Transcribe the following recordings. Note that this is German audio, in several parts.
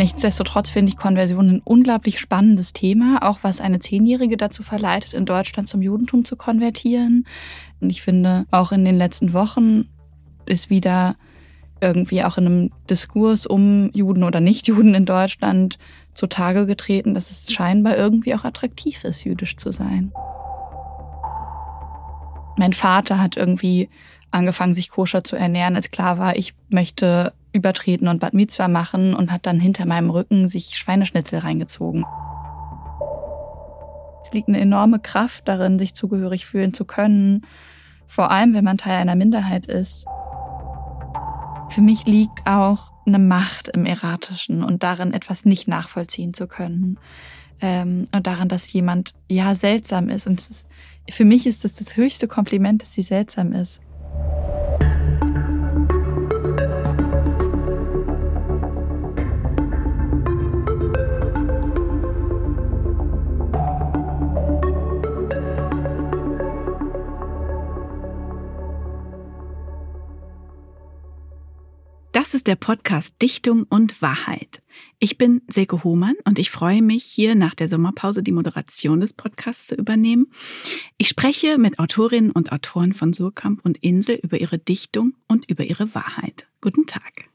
Nichtsdestotrotz finde ich Konversion ein unglaublich spannendes Thema, auch was eine Zehnjährige dazu verleitet, in Deutschland zum Judentum zu konvertieren. Und ich finde, auch in den letzten Wochen ist wieder irgendwie auch in einem Diskurs um Juden oder Nichtjuden in Deutschland zutage getreten, dass es scheinbar irgendwie auch attraktiv ist, jüdisch zu sein. Mein Vater hat irgendwie angefangen, sich koscher zu ernähren, als klar war, ich möchte übertreten und Bad Mitzvah machen und hat dann hinter meinem Rücken sich Schweineschnitzel reingezogen. Es liegt eine enorme Kraft darin, sich zugehörig fühlen zu können, vor allem wenn man Teil einer Minderheit ist. Für mich liegt auch eine Macht im Erratischen und darin, etwas nicht nachvollziehen zu können. Ähm, und daran, dass jemand ja seltsam ist. Und ist, für mich ist das das höchste Kompliment, dass sie seltsam ist. Das ist der Podcast Dichtung und Wahrheit. Ich bin Silke Hohmann und ich freue mich, hier nach der Sommerpause die Moderation des Podcasts zu übernehmen. Ich spreche mit Autorinnen und Autoren von Surkamp und Insel über ihre Dichtung und über ihre Wahrheit. Guten Tag.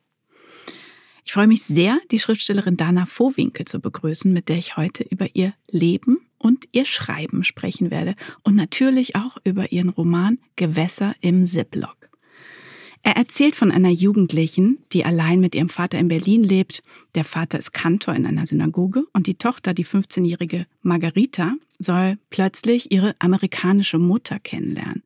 Ich freue mich sehr, die Schriftstellerin Dana Vohwinkel zu begrüßen, mit der ich heute über ihr Leben und ihr Schreiben sprechen werde und natürlich auch über ihren Roman Gewässer im Ziplock. Er erzählt von einer Jugendlichen, die allein mit ihrem Vater in Berlin lebt. Der Vater ist Kantor in einer Synagoge und die Tochter, die 15-jährige Margarita, soll plötzlich ihre amerikanische Mutter kennenlernen.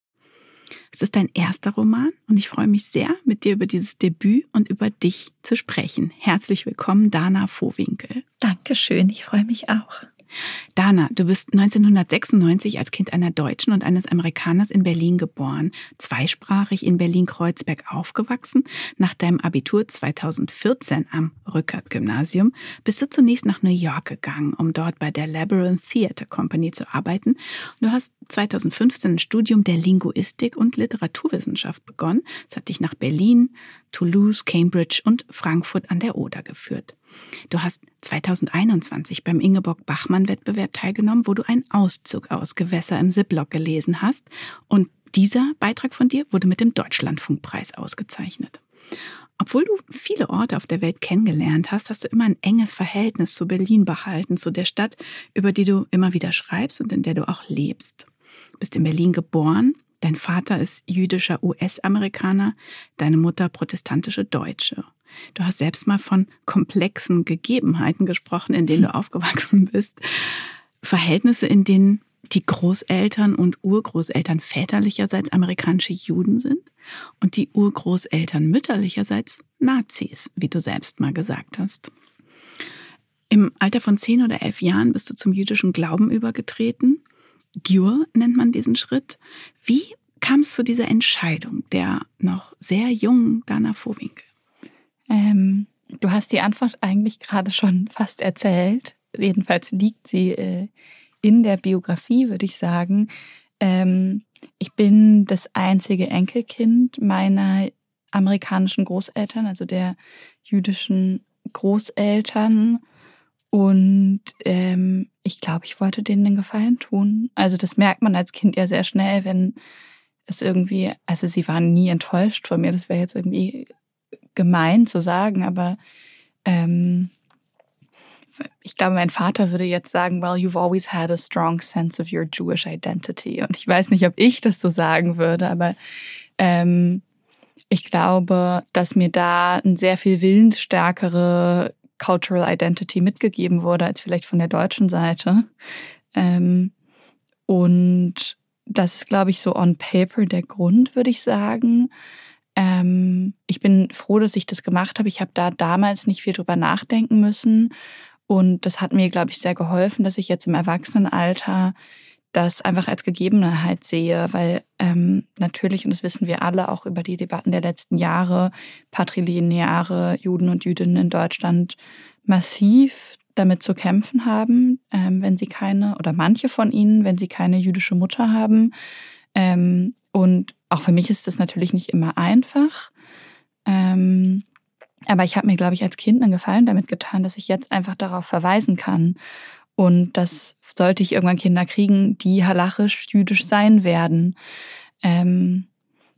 Es ist dein erster Roman und ich freue mich sehr, mit dir über dieses Debüt und über dich zu sprechen. Herzlich willkommen, Dana Vohwinkel. Dankeschön, ich freue mich auch. Dana, du bist 1996 als Kind einer Deutschen und eines Amerikaners in Berlin geboren, zweisprachig in Berlin-Kreuzberg aufgewachsen. Nach deinem Abitur 2014 am Rückert-Gymnasium bist du zunächst nach New York gegangen, um dort bei der Labyrinth Theatre Company zu arbeiten. Du hast 2015 ein Studium der Linguistik und Literaturwissenschaft begonnen. Es hat dich nach Berlin, Toulouse, Cambridge und Frankfurt an der Oder geführt. Du hast 2021 beim Ingeborg-Bachmann-Wettbewerb teilgenommen, wo du einen Auszug aus Gewässer im Ziplock gelesen hast. Und dieser Beitrag von dir wurde mit dem Deutschlandfunkpreis ausgezeichnet. Obwohl du viele Orte auf der Welt kennengelernt hast, hast du immer ein enges Verhältnis zu Berlin behalten, zu der Stadt, über die du immer wieder schreibst und in der du auch lebst. Du bist in Berlin geboren, dein Vater ist jüdischer US-Amerikaner, deine Mutter protestantische Deutsche. Du hast selbst mal von komplexen Gegebenheiten gesprochen, in denen du aufgewachsen bist. Verhältnisse, in denen die Großeltern und Urgroßeltern väterlicherseits amerikanische Juden sind und die Urgroßeltern mütterlicherseits Nazis, wie du selbst mal gesagt hast. Im Alter von zehn oder elf Jahren bist du zum jüdischen Glauben übergetreten. Gjur nennt man diesen Schritt. Wie kam es zu dieser Entscheidung der noch sehr jungen Dana Vorwinkel? Ähm, du hast die Antwort eigentlich gerade schon fast erzählt. Jedenfalls liegt sie äh, in der Biografie, würde ich sagen. Ähm, ich bin das einzige Enkelkind meiner amerikanischen Großeltern, also der jüdischen Großeltern. Und ähm, ich glaube, ich wollte denen den Gefallen tun. Also das merkt man als Kind ja sehr schnell, wenn es irgendwie, also sie waren nie enttäuscht von mir. Das wäre jetzt irgendwie gemein zu sagen, aber ähm, ich glaube, mein Vater würde jetzt sagen, well, you've always had a strong sense of your Jewish identity. Und ich weiß nicht, ob ich das so sagen würde, aber ähm, ich glaube, dass mir da ein sehr viel willensstärkere Cultural Identity mitgegeben wurde als vielleicht von der deutschen Seite. Ähm, und das ist, glaube ich, so on paper der Grund, würde ich sagen. Ähm, ich bin froh, dass ich das gemacht habe. Ich habe da damals nicht viel drüber nachdenken müssen. Und das hat mir, glaube ich, sehr geholfen, dass ich jetzt im Erwachsenenalter das einfach als Gegebenheit sehe, weil ähm, natürlich, und das wissen wir alle auch über die Debatten der letzten Jahre, patrilineare Juden und Jüdinnen in Deutschland massiv damit zu kämpfen haben, ähm, wenn sie keine, oder manche von ihnen, wenn sie keine jüdische Mutter haben. Ähm, und auch für mich ist das natürlich nicht immer einfach. Ähm, Aber ich habe mir, glaube ich, als Kind einen Gefallen damit getan, dass ich jetzt einfach darauf verweisen kann. Und das sollte ich irgendwann Kinder kriegen, die halachisch jüdisch sein werden. Ähm,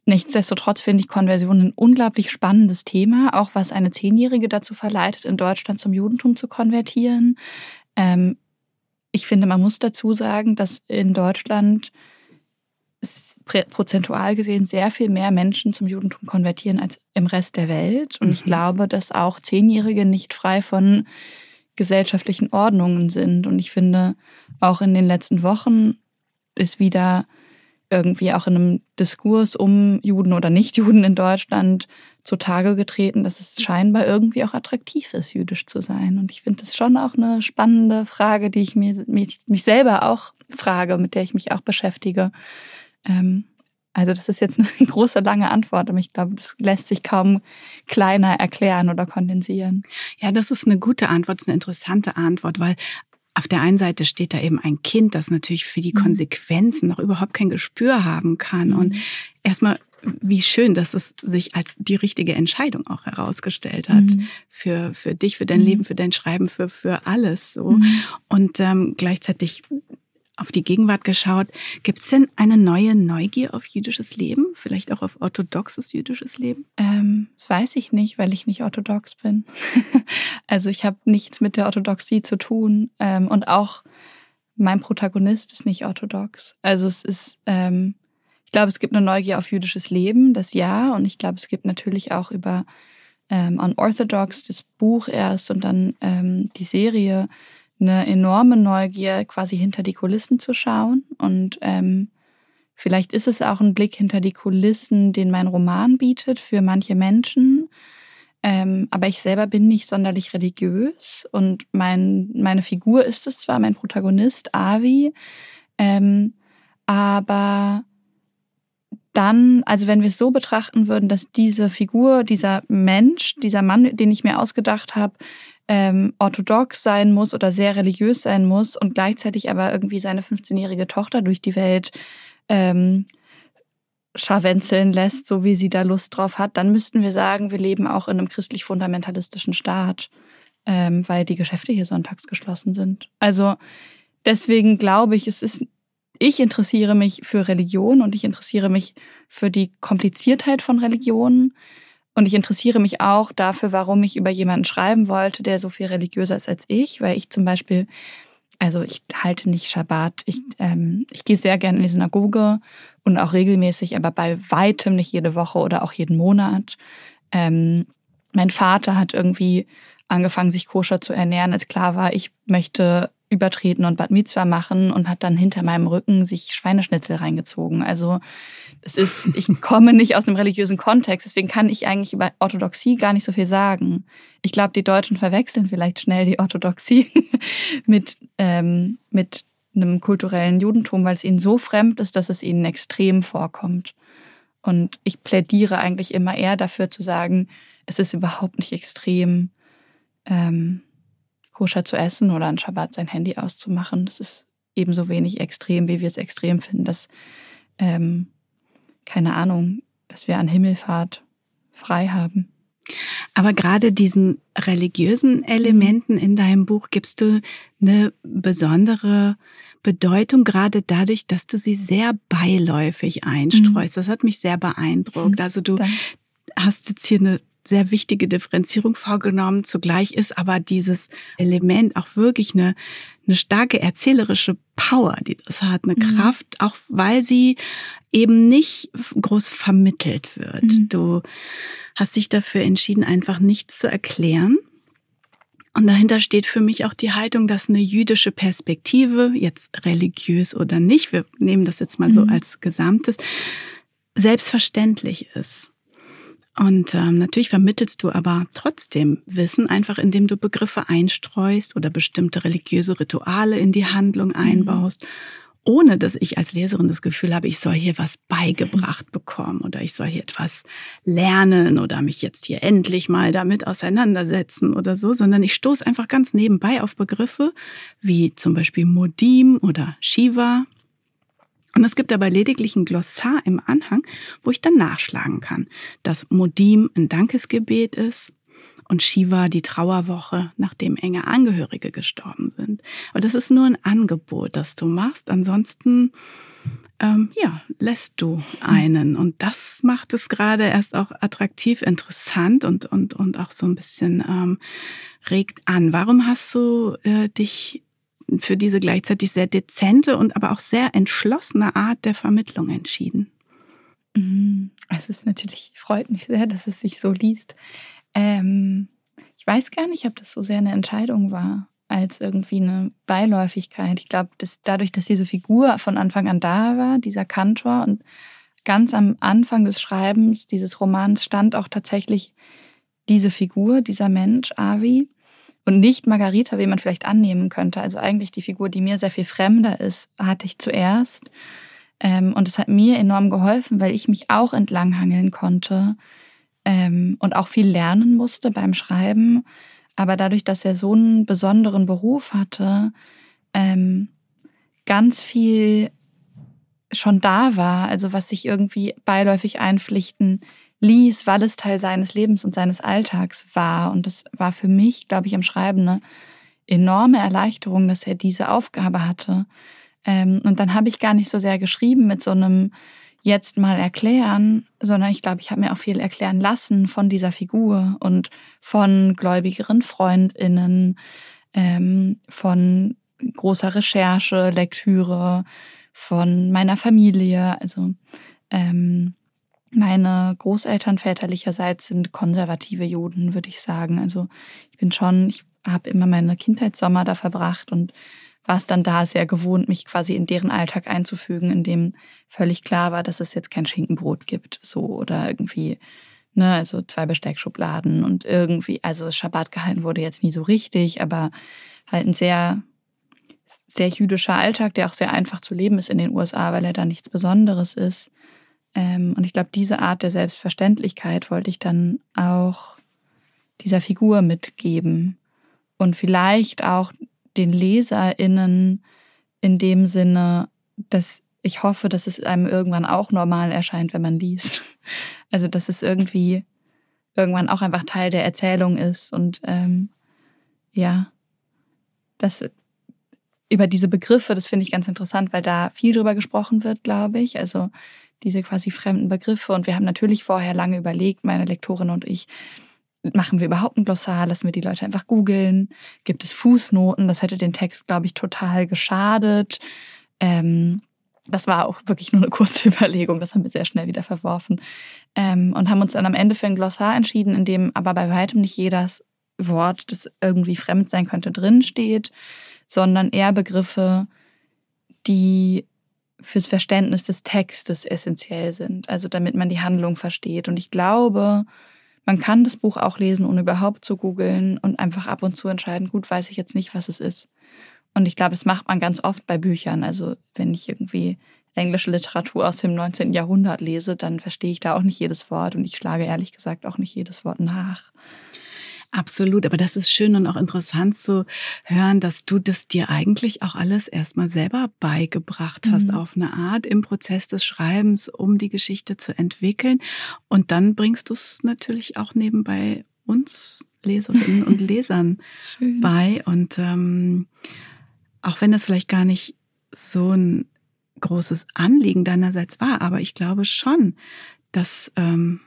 nichtsdestotrotz finde ich Konversion ein unglaublich spannendes Thema, auch was eine Zehnjährige dazu verleitet, in Deutschland zum Judentum zu konvertieren. Ähm, ich finde, man muss dazu sagen, dass in Deutschland prozentual gesehen sehr viel mehr Menschen zum Judentum konvertieren als im Rest der Welt. Und mhm. ich glaube, dass auch Zehnjährige nicht frei von gesellschaftlichen Ordnungen sind. Und ich finde, auch in den letzten Wochen ist wieder irgendwie auch in einem Diskurs um Juden oder Nichtjuden in Deutschland zutage getreten, dass es scheinbar irgendwie auch attraktiv ist, jüdisch zu sein. Und ich finde das schon auch eine spannende Frage, die ich mir, mich, mich selber auch frage, mit der ich mich auch beschäftige. Ähm, also das ist jetzt eine große, lange Antwort, aber ich glaube, das lässt sich kaum kleiner erklären oder kondensieren. Ja, das ist eine gute Antwort, das ist eine interessante Antwort, weil auf der einen Seite steht da eben ein Kind, das natürlich für die mhm. Konsequenzen noch überhaupt kein Gespür haben kann. Mhm. Und erstmal, wie schön, dass es sich als die richtige Entscheidung auch herausgestellt hat. Mhm. Für, für dich, für dein mhm. Leben, für dein Schreiben, für, für alles so. Mhm. Und ähm, gleichzeitig auf die Gegenwart geschaut. Gibt es denn eine neue Neugier auf jüdisches Leben? Vielleicht auch auf orthodoxes jüdisches Leben? Ähm, das weiß ich nicht, weil ich nicht orthodox bin. also ich habe nichts mit der Orthodoxie zu tun. Ähm, und auch mein Protagonist ist nicht orthodox. Also es ist, ähm, ich glaube, es gibt eine Neugier auf jüdisches Leben, das ja. Und ich glaube, es gibt natürlich auch über ähm, Unorthodox das Buch erst und dann ähm, die Serie eine enorme Neugier, quasi hinter die Kulissen zu schauen. Und ähm, vielleicht ist es auch ein Blick hinter die Kulissen, den mein Roman bietet für manche Menschen. Ähm, aber ich selber bin nicht sonderlich religiös und mein, meine Figur ist es zwar, mein Protagonist, Avi, ähm, aber dann, also wenn wir es so betrachten würden, dass diese Figur, dieser Mensch, dieser Mann, den ich mir ausgedacht habe, ähm, orthodox sein muss oder sehr religiös sein muss und gleichzeitig aber irgendwie seine 15-jährige Tochter durch die Welt ähm, scharwenzeln lässt, so wie sie da Lust drauf hat, dann müssten wir sagen, wir leben auch in einem christlich-fundamentalistischen Staat, ähm, weil die Geschäfte hier sonntags geschlossen sind. Also deswegen glaube ich, es ist, ich interessiere mich für Religion und ich interessiere mich für die Kompliziertheit von Religionen. Und ich interessiere mich auch dafür, warum ich über jemanden schreiben wollte, der so viel religiöser ist als ich, weil ich zum Beispiel, also ich halte nicht Schabbat, ich, ähm, ich gehe sehr gerne in die Synagoge und auch regelmäßig, aber bei weitem nicht jede Woche oder auch jeden Monat. Ähm, mein Vater hat irgendwie angefangen, sich koscher zu ernähren, als klar war, ich möchte übertreten und Bad Mitzvah machen und hat dann hinter meinem Rücken sich Schweineschnitzel reingezogen. Also es ist, ich komme nicht aus einem religiösen Kontext, deswegen kann ich eigentlich über Orthodoxie gar nicht so viel sagen. Ich glaube, die Deutschen verwechseln vielleicht schnell die Orthodoxie mit, ähm, mit einem kulturellen Judentum, weil es ihnen so fremd ist, dass es ihnen extrem vorkommt. Und ich plädiere eigentlich immer eher dafür zu sagen, es ist überhaupt nicht extrem. Ähm, koscher zu essen oder an Schabbat sein Handy auszumachen. Das ist ebenso wenig extrem, wie wir es extrem finden, dass, ähm, keine Ahnung, dass wir an Himmelfahrt frei haben. Aber gerade diesen religiösen Elementen in deinem Buch gibst du eine besondere Bedeutung, gerade dadurch, dass du sie sehr beiläufig einstreust. Mhm. Das hat mich sehr beeindruckt. Also du Danke. hast jetzt hier eine sehr wichtige Differenzierung vorgenommen. Zugleich ist aber dieses Element auch wirklich eine, eine starke erzählerische Power, die das hat, eine mhm. Kraft, auch weil sie eben nicht groß vermittelt wird. Mhm. Du hast dich dafür entschieden, einfach nichts zu erklären. Und dahinter steht für mich auch die Haltung, dass eine jüdische Perspektive, jetzt religiös oder nicht, wir nehmen das jetzt mal mhm. so als Gesamtes, selbstverständlich ist. Und ähm, natürlich vermittelst du aber trotzdem Wissen, einfach indem du Begriffe einstreust oder bestimmte religiöse Rituale in die Handlung mhm. einbaust, mhm. ohne dass ich als Leserin das Gefühl habe, ich soll hier was beigebracht bekommen oder ich soll hier etwas lernen oder mich jetzt hier endlich mal damit auseinandersetzen oder so, sondern ich stoße einfach ganz nebenbei auf Begriffe wie zum Beispiel Modim oder Shiva und es gibt dabei lediglich ein Glossar im Anhang, wo ich dann nachschlagen kann, dass Modim ein Dankesgebet ist und Shiva die Trauerwoche, nachdem enge Angehörige gestorben sind. Aber das ist nur ein Angebot, das du machst. Ansonsten ähm, ja, lässt du einen. Und das macht es gerade erst auch attraktiv, interessant und, und, und auch so ein bisschen ähm, regt an. Warum hast du äh, dich für diese gleichzeitig sehr dezente und aber auch sehr entschlossene Art der Vermittlung entschieden? Mhm. Es ist natürlich, freut mich sehr, dass es sich so liest. Ähm, ich weiß gar nicht, ob das so sehr eine Entscheidung war als irgendwie eine Beiläufigkeit. Ich glaube, dass dadurch, dass diese Figur von Anfang an da war, dieser Kantor und ganz am Anfang des Schreibens dieses Romans stand auch tatsächlich diese Figur, dieser Mensch, Avi, und nicht Margarita, wie man vielleicht annehmen könnte. Also eigentlich die Figur, die mir sehr viel fremder ist, hatte ich zuerst. Ähm, und es hat mir enorm geholfen, weil ich mich auch entlanghangeln konnte ähm, und auch viel lernen musste beim Schreiben aber dadurch, dass er so einen besonderen Beruf hatte, ähm, ganz viel schon da war, also was sich irgendwie beiläufig einpflichten ließ, weil es Teil seines Lebens und seines Alltags war. Und das war für mich, glaube ich, im Schreiben eine enorme Erleichterung, dass er diese Aufgabe hatte. Ähm, und dann habe ich gar nicht so sehr geschrieben mit so einem jetzt mal erklären, sondern ich glaube, ich habe mir auch viel erklären lassen von dieser Figur und von gläubigeren Freundinnen, ähm, von großer Recherche, Lektüre, von meiner Familie. Also ähm, meine Großeltern väterlicherseits sind konservative Juden, würde ich sagen. Also ich bin schon, ich habe immer meine Kindheitssommer da verbracht und war es dann da sehr gewohnt, mich quasi in deren Alltag einzufügen, in dem völlig klar war, dass es jetzt kein Schinkenbrot gibt, so oder irgendwie, ne, also zwei Besteckschubladen und irgendwie, also Schabbat gehalten wurde jetzt nie so richtig, aber halt ein sehr, sehr jüdischer Alltag, der auch sehr einfach zu leben ist in den USA, weil er da nichts Besonderes ist. Ähm, und ich glaube, diese Art der Selbstverständlichkeit wollte ich dann auch dieser Figur mitgeben und vielleicht auch den LeserInnen in dem Sinne, dass ich hoffe, dass es einem irgendwann auch normal erscheint, wenn man liest. Also, dass es irgendwie irgendwann auch einfach Teil der Erzählung ist und ähm, ja, das über diese Begriffe, das finde ich ganz interessant, weil da viel drüber gesprochen wird, glaube ich. Also diese quasi fremden Begriffe. Und wir haben natürlich vorher lange überlegt, meine Lektorin und ich, machen wir überhaupt ein Glossar? Lassen wir die Leute einfach googeln? Gibt es Fußnoten? Das hätte den Text, glaube ich, total geschadet. Ähm, das war auch wirklich nur eine kurze Überlegung. Das haben wir sehr schnell wieder verworfen. Ähm, und haben uns dann am Ende für ein Glossar entschieden, in dem aber bei weitem nicht jedes Wort, das irgendwie fremd sein könnte, drinsteht, sondern eher Begriffe, die fürs Verständnis des Textes essentiell sind. Also damit man die Handlung versteht. Und ich glaube, man kann das Buch auch lesen, ohne überhaupt zu googeln und einfach ab und zu entscheiden, gut, weiß ich jetzt nicht, was es ist. Und ich glaube, das macht man ganz oft bei Büchern. Also wenn ich irgendwie englische Literatur aus dem 19. Jahrhundert lese, dann verstehe ich da auch nicht jedes Wort und ich schlage ehrlich gesagt auch nicht jedes Wort nach. Absolut, aber das ist schön und auch interessant zu hören, dass du das dir eigentlich auch alles erstmal selber beigebracht hast mhm. auf eine Art im Prozess des Schreibens, um die Geschichte zu entwickeln. Und dann bringst du es natürlich auch nebenbei uns Leserinnen und Lesern bei. Und ähm, auch wenn das vielleicht gar nicht so ein großes Anliegen deinerseits war, aber ich glaube schon, dass ähm,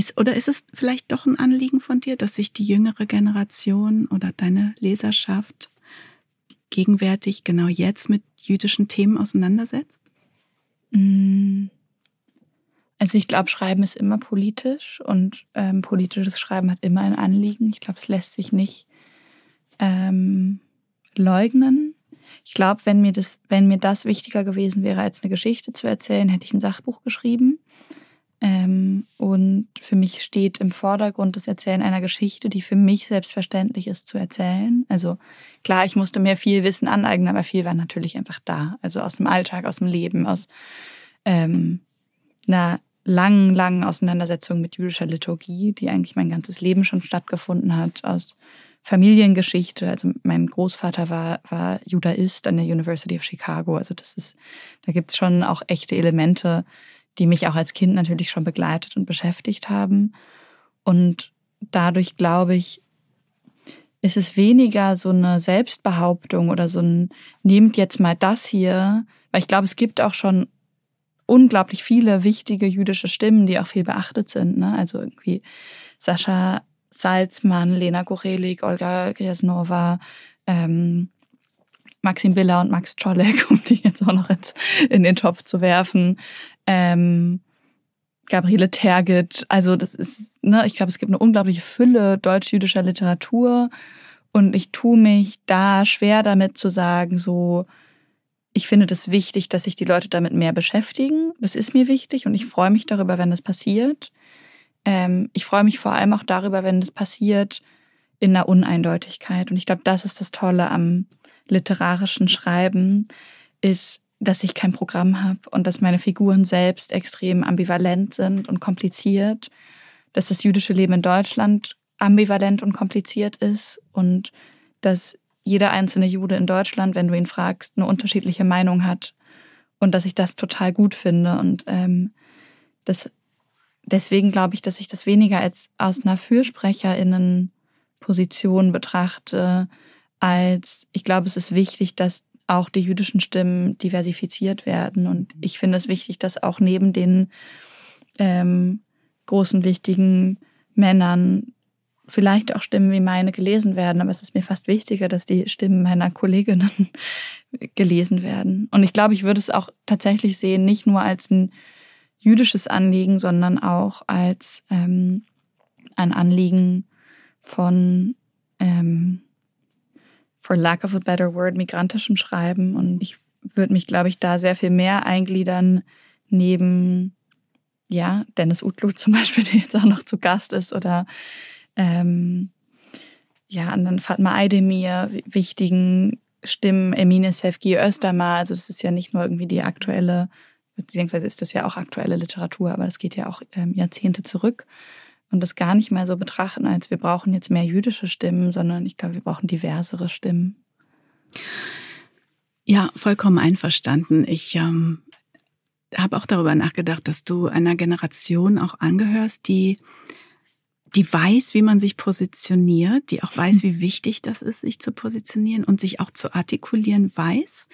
ist, oder ist es vielleicht doch ein Anliegen von dir, dass sich die jüngere Generation oder deine Leserschaft gegenwärtig genau jetzt mit jüdischen Themen auseinandersetzt? Mm. Also ich glaube, Schreiben ist immer politisch und ähm, politisches Schreiben hat immer ein Anliegen. Ich glaube, es lässt sich nicht ähm, leugnen. Ich glaube, wenn wenn mir das wichtiger gewesen wäre, als eine Geschichte zu erzählen, hätte ich ein Sachbuch geschrieben. Ähm, und für mich steht im Vordergrund das Erzählen einer Geschichte, die für mich selbstverständlich ist zu erzählen. Also klar, ich musste mir viel Wissen aneignen, aber viel war natürlich einfach da. Also aus dem Alltag, aus dem Leben, aus ähm, einer langen, langen Auseinandersetzung mit jüdischer Liturgie, die eigentlich mein ganzes Leben schon stattgefunden hat, aus Familiengeschichte. Also mein Großvater war, war Judaist an der University of Chicago. Also das ist, da gibt es schon auch echte Elemente, die mich auch als Kind natürlich schon begleitet und beschäftigt haben. Und dadurch glaube ich, ist es weniger so eine Selbstbehauptung oder so ein, nehmt jetzt mal das hier, weil ich glaube, es gibt auch schon unglaublich viele wichtige jüdische Stimmen, die auch viel beachtet sind. Ne? Also irgendwie Sascha Salzmann, Lena Gorelik, Olga Gresnova, ähm, Maxim Biller und Max Czolek, um die jetzt auch noch ins, in den Topf zu werfen. Ähm, Gabriele Tergit. Also das ist, ne, ich glaube, es gibt eine unglaubliche Fülle deutsch-jüdischer Literatur und ich tue mich da schwer damit zu sagen, so, ich finde das wichtig, dass sich die Leute damit mehr beschäftigen. Das ist mir wichtig und ich freue mich darüber, wenn das passiert. Ähm, ich freue mich vor allem auch darüber, wenn das passiert in einer Uneindeutigkeit. Und ich glaube, das ist das Tolle am literarischen Schreiben, ist, dass ich kein Programm habe und dass meine Figuren selbst extrem ambivalent sind und kompliziert, dass das jüdische Leben in Deutschland ambivalent und kompliziert ist und dass jeder einzelne Jude in Deutschland, wenn du ihn fragst, eine unterschiedliche Meinung hat und dass ich das total gut finde und ähm, das deswegen glaube ich, dass ich das weniger als aus einer Fürsprecherinnenposition betrachte, als ich glaube, es ist wichtig, dass auch die jüdischen Stimmen diversifiziert werden. Und ich finde es wichtig, dass auch neben den ähm, großen, wichtigen Männern vielleicht auch Stimmen wie meine gelesen werden. Aber es ist mir fast wichtiger, dass die Stimmen meiner Kolleginnen gelesen werden. Und ich glaube, ich würde es auch tatsächlich sehen, nicht nur als ein jüdisches Anliegen, sondern auch als ähm, ein Anliegen von ähm, for lack of a better word, migrantischem Schreiben. Und ich würde mich, glaube ich, da sehr viel mehr eingliedern neben, ja, Dennis Utlu zum Beispiel, der jetzt auch noch zu Gast ist, oder ähm, ja, anderen Fatma Aydemir, wichtigen Stimmen, Emine Sefki Östermar. Also das ist ja nicht nur irgendwie die aktuelle, beziehungsweise ist das ja auch aktuelle Literatur, aber das geht ja auch ähm, Jahrzehnte zurück und das gar nicht mehr so betrachten, als wir brauchen jetzt mehr jüdische Stimmen, sondern ich glaube, wir brauchen diversere Stimmen. Ja, vollkommen einverstanden. Ich ähm, habe auch darüber nachgedacht, dass du einer Generation auch angehörst, die die weiß, wie man sich positioniert, die auch weiß, wie wichtig das ist, sich zu positionieren und sich auch zu artikulieren weiß.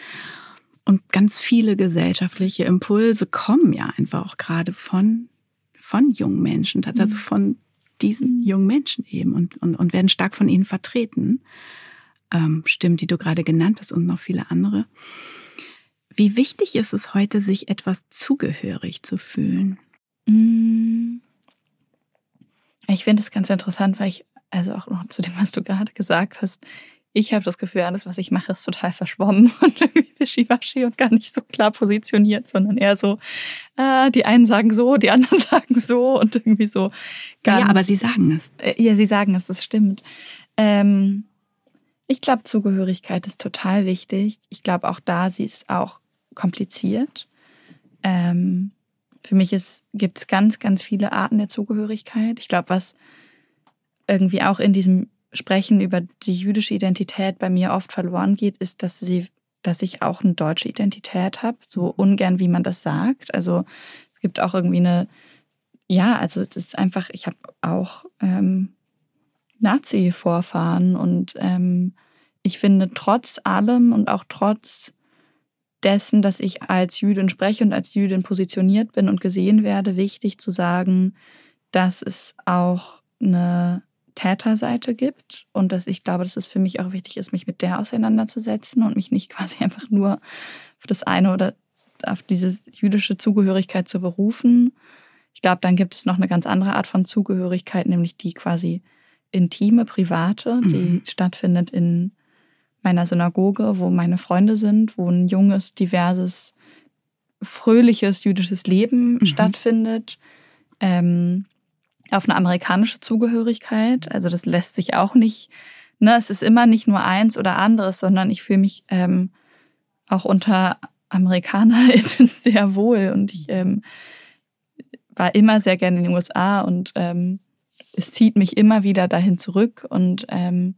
Und ganz viele gesellschaftliche Impulse kommen ja einfach auch gerade von von jungen Menschen, also mhm. von diesen mhm. jungen Menschen eben und, und, und werden stark von ihnen vertreten. Ähm, Stimmen, die du gerade genannt hast und noch viele andere. Wie wichtig ist es heute, sich etwas zugehörig zu fühlen? Mm. Ich finde es ganz interessant, weil ich, also auch noch zu dem, was du gerade gesagt hast, ich habe das Gefühl, alles, was ich mache, ist total verschwommen und irgendwie wischiwaschi und gar nicht so klar positioniert, sondern eher so, äh, die einen sagen so, die anderen sagen so und irgendwie so. Ganz, ja, aber sie sagen es. Äh, ja, sie sagen es, das stimmt. Ähm, ich glaube, Zugehörigkeit ist total wichtig. Ich glaube, auch da, sie ist auch kompliziert. Ähm, für mich gibt es ganz, ganz viele Arten der Zugehörigkeit. Ich glaube, was irgendwie auch in diesem Sprechen über die jüdische Identität bei mir oft verloren geht, ist, dass sie, dass ich auch eine deutsche Identität habe, so ungern wie man das sagt. Also es gibt auch irgendwie eine, ja, also es ist einfach, ich habe auch ähm, Nazi-Vorfahren und ähm, ich finde trotz allem und auch trotz dessen, dass ich als Jüdin spreche und als Jüdin positioniert bin und gesehen werde, wichtig zu sagen, dass es auch eine Täterseite gibt und dass ich glaube, dass es für mich auch wichtig ist, mich mit der auseinanderzusetzen und mich nicht quasi einfach nur auf das eine oder auf diese jüdische Zugehörigkeit zu berufen. Ich glaube, dann gibt es noch eine ganz andere Art von Zugehörigkeit, nämlich die quasi intime, private, die mhm. stattfindet in meiner Synagoge, wo meine Freunde sind, wo ein junges, diverses, fröhliches jüdisches Leben mhm. stattfindet. Ähm, auf eine amerikanische Zugehörigkeit. Also das lässt sich auch nicht, ne, es ist immer nicht nur eins oder anderes, sondern ich fühle mich ähm, auch unter Amerikaner sehr wohl. Und ich ähm, war immer sehr gerne in den USA und ähm, es zieht mich immer wieder dahin zurück. Und ähm,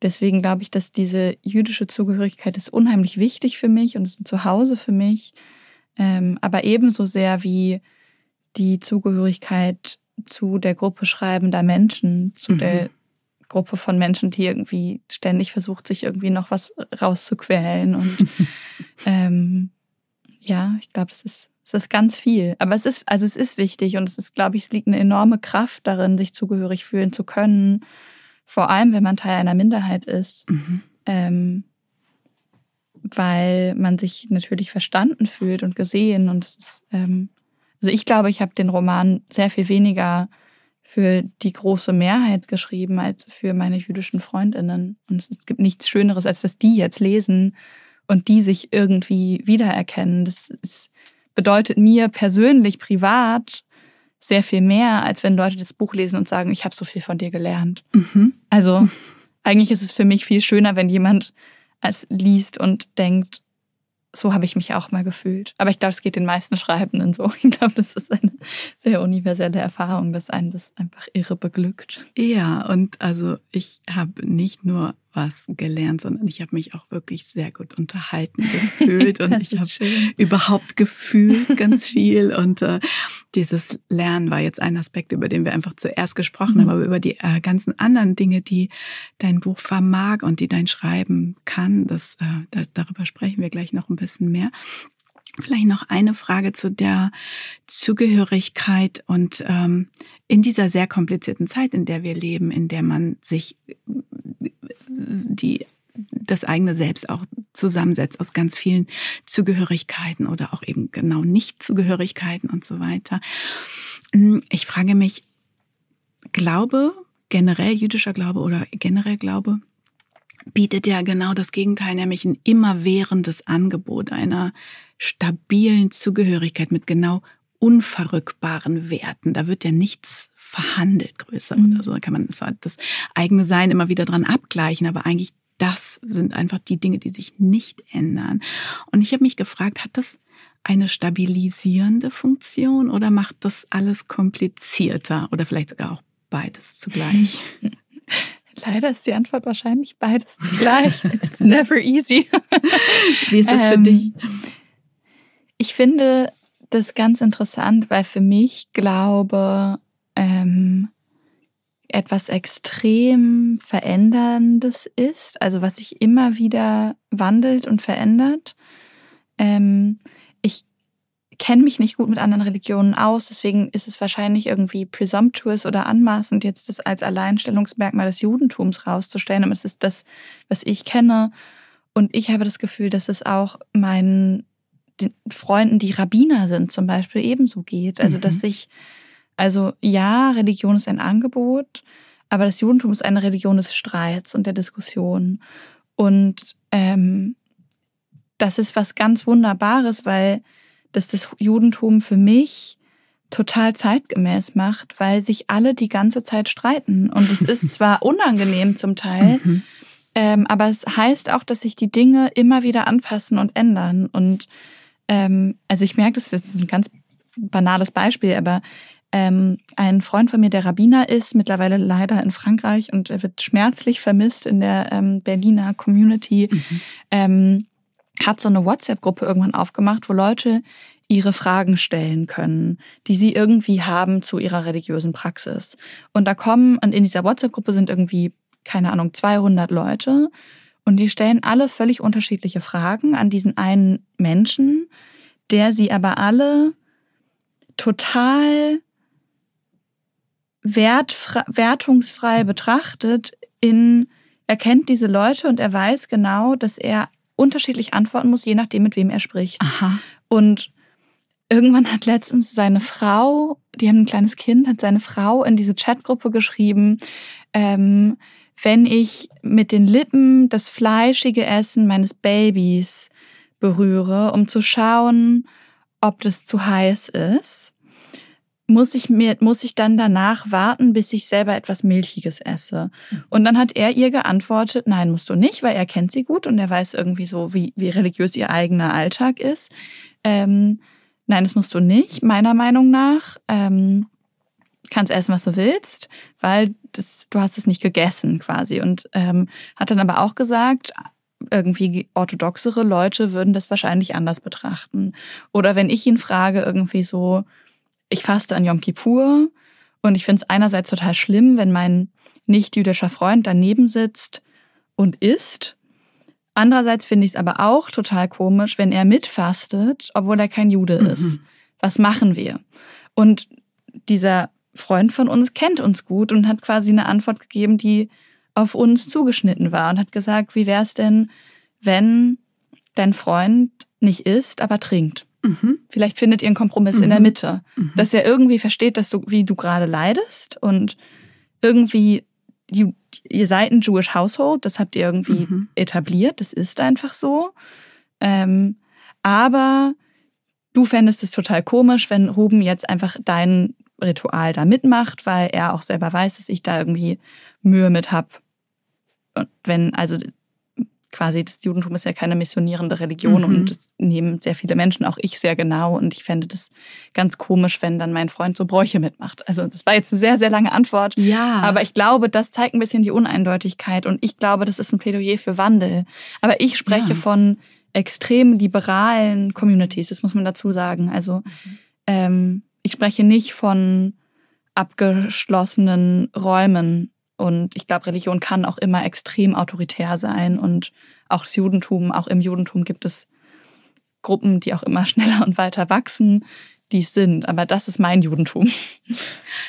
deswegen glaube ich, dass diese jüdische Zugehörigkeit ist unheimlich wichtig für mich und ist ein Zuhause für mich, ähm, aber ebenso sehr wie die Zugehörigkeit zu der Gruppe schreibender Menschen, zu mhm. der Gruppe von Menschen, die irgendwie ständig versucht, sich irgendwie noch was rauszuquälen. Und ähm, ja, ich glaube, es ist, es ist ganz viel. Aber es ist, also es ist wichtig und es ist, glaube ich, es liegt eine enorme Kraft darin, sich zugehörig fühlen zu können. Vor allem, wenn man Teil einer Minderheit ist. Mhm. Ähm, weil man sich natürlich verstanden fühlt und gesehen. Und es ist, ähm, also ich glaube, ich habe den Roman sehr viel weniger für die große Mehrheit geschrieben als für meine jüdischen Freundinnen. Und es gibt nichts Schöneres, als dass die jetzt lesen und die sich irgendwie wiedererkennen. Das ist, bedeutet mir persönlich, privat sehr viel mehr, als wenn Leute das Buch lesen und sagen, ich habe so viel von dir gelernt. Mhm. Also eigentlich ist es für mich viel schöner, wenn jemand als liest und denkt, so habe ich mich auch mal gefühlt. Aber ich glaube, es geht den meisten Schreibenden so. Ich glaube, das ist eine sehr universelle Erfahrung, dass einen das einfach irre beglückt. Ja, und also ich habe nicht nur was gelernt, sondern ich habe mich auch wirklich sehr gut unterhalten gefühlt und ich habe überhaupt gefühlt ganz viel und äh, dieses Lernen war jetzt ein Aspekt, über den wir einfach zuerst gesprochen mhm. haben, aber über die äh, ganzen anderen Dinge, die dein Buch vermag und die dein Schreiben kann, das äh, da, darüber sprechen wir gleich noch ein bisschen mehr. Vielleicht noch eine Frage zu der Zugehörigkeit und ähm, in dieser sehr komplizierten Zeit, in der wir leben, in der man sich die das eigene Selbst auch zusammensetzt aus ganz vielen Zugehörigkeiten oder auch eben genau Nicht-Zugehörigkeiten und so weiter. Hm, ich frage mich, Glaube, generell jüdischer Glaube oder generell Glaube, bietet ja genau das Gegenteil, nämlich ein immerwährendes Angebot einer stabilen Zugehörigkeit mit genau unverrückbaren Werten. Da wird ja nichts verhandelt größer mhm. oder so. Da kann man zwar das eigene Sein immer wieder dran abgleichen, aber eigentlich das sind einfach die Dinge, die sich nicht ändern. Und ich habe mich gefragt, hat das eine stabilisierende Funktion oder macht das alles komplizierter oder vielleicht sogar auch beides zugleich? Leider ist die Antwort wahrscheinlich beides zugleich. It's never easy. Wie ist das für ähm, dich? Ich finde das ganz interessant, weil für mich Glaube ähm, etwas extrem Veränderndes ist, also was sich immer wieder wandelt und verändert. Ähm, ich kenne mich nicht gut mit anderen Religionen aus, deswegen ist es wahrscheinlich irgendwie presumptuous oder anmaßend, jetzt das als Alleinstellungsmerkmal des Judentums rauszustellen. Aber es ist das, was ich kenne. Und ich habe das Gefühl, dass es auch meinen Freunden, die Rabbiner sind, zum Beispiel ebenso geht. Also, mhm. dass sich also ja, Religion ist ein Angebot, aber das Judentum ist eine Religion des Streits und der Diskussion. Und ähm, das ist was ganz Wunderbares, weil das das Judentum für mich total zeitgemäß macht, weil sich alle die ganze Zeit streiten. Und es ist zwar unangenehm zum Teil, mhm. ähm, aber es heißt auch, dass sich die Dinge immer wieder anpassen und ändern. Und ähm, also ich merke, das ist ein ganz banales Beispiel, aber ähm, ein Freund von mir, der Rabbiner ist, mittlerweile leider in Frankreich und er wird schmerzlich vermisst in der ähm, Berliner Community, mhm. ähm, hat so eine WhatsApp-Gruppe irgendwann aufgemacht, wo Leute ihre Fragen stellen können, die sie irgendwie haben zu ihrer religiösen Praxis. Und da kommen, und in dieser WhatsApp-Gruppe sind irgendwie, keine Ahnung, 200 Leute und die stellen alle völlig unterschiedliche Fragen an diesen einen Menschen, der sie aber alle total wertungsfrei betrachtet, in, er kennt diese Leute und er weiß genau, dass er unterschiedlich antworten muss, je nachdem, mit wem er spricht. Aha. Und irgendwann hat letztens seine Frau, die haben ein kleines Kind, hat seine Frau in diese Chatgruppe geschrieben, ähm, wenn ich mit den Lippen das fleischige Essen meines Babys berühre, um zu schauen, ob das zu heiß ist, muss ich mir, muss ich dann danach warten, bis ich selber etwas Milchiges esse? Und dann hat er ihr geantwortet, nein, musst du nicht, weil er kennt sie gut und er weiß irgendwie so, wie, wie religiös ihr eigener Alltag ist. Ähm, nein, das musst du nicht, meiner Meinung nach. Ähm, kannst essen, was du willst, weil das, du hast es nicht gegessen quasi. Und ähm, hat dann aber auch gesagt, irgendwie orthodoxere Leute würden das wahrscheinlich anders betrachten. Oder wenn ich ihn frage, irgendwie so, ich faste an Yom Kippur Und ich finde es einerseits total schlimm, wenn mein nicht-jüdischer Freund daneben sitzt und isst. Andererseits finde ich es aber auch total komisch, wenn er mitfastet, obwohl er kein Jude mhm. ist. Was machen wir? Und dieser Freund von uns kennt uns gut und hat quasi eine Antwort gegeben, die auf uns zugeschnitten war und hat gesagt, wie wäre es denn, wenn dein Freund nicht isst, aber trinkt? Mhm. Vielleicht findet ihr einen Kompromiss mhm. in der mhm. Mitte, mhm. dass er irgendwie versteht, dass du, wie du gerade leidest und irgendwie you, ihr seid ein Jewish Household, das habt ihr irgendwie mhm. etabliert, das ist einfach so. Ähm, aber du fändest es total komisch, wenn Ruben jetzt einfach dein Ritual da mitmacht, weil er auch selber weiß, dass ich da irgendwie Mühe mit habe. Und wenn, also quasi das Judentum ist ja keine missionierende Religion mhm. und das nehmen sehr viele Menschen, auch ich sehr genau. Und ich fände das ganz komisch, wenn dann mein Freund so Bräuche mitmacht. Also das war jetzt eine sehr, sehr lange Antwort. Ja. Aber ich glaube, das zeigt ein bisschen die Uneindeutigkeit und ich glaube, das ist ein Plädoyer für Wandel. Aber ich spreche ja. von extrem liberalen Communities, das muss man dazu sagen. Also mhm. ähm, ich spreche nicht von abgeschlossenen Räumen und ich glaube, Religion kann auch immer extrem autoritär sein und auch das Judentum, auch im Judentum gibt es Gruppen, die auch immer schneller und weiter wachsen, die es sind. Aber das ist mein Judentum.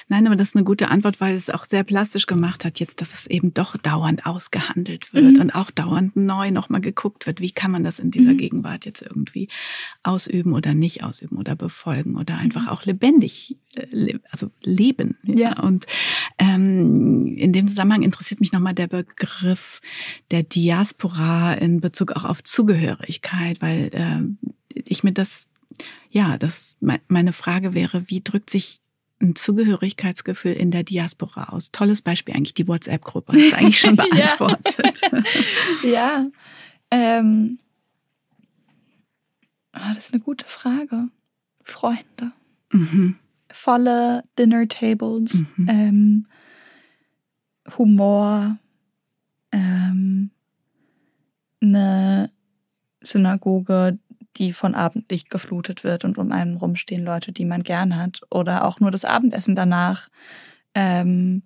Nein, aber das ist eine gute Antwort, weil es auch sehr plastisch gemacht hat jetzt, dass es eben doch dauernd ausgehandelt wird mhm. und auch dauernd neu nochmal geguckt wird, wie kann man das in dieser mhm. Gegenwart jetzt irgendwie ausüben oder nicht ausüben oder befolgen oder einfach mhm. auch lebendig, äh, also leben. Ja. ja. Und ähm, in dem Zusammenhang interessiert mich nochmal der Begriff der Diaspora in Bezug auch auf Zugehörigkeit, weil äh, ich mir das ja, das meine Frage wäre, wie drückt sich ein Zugehörigkeitsgefühl in der Diaspora aus? Tolles Beispiel eigentlich die WhatsApp-Gruppe. Das ist eigentlich schon beantwortet. ja. Ähm, ah, das ist eine gute Frage. Freunde. Mhm. Volle Dinner-Tables. Mhm. Ähm, Humor. Ähm, eine Synagoge, die von Abendlicht geflutet wird und um einen rumstehen Leute, die man gern hat. Oder auch nur das Abendessen danach ähm,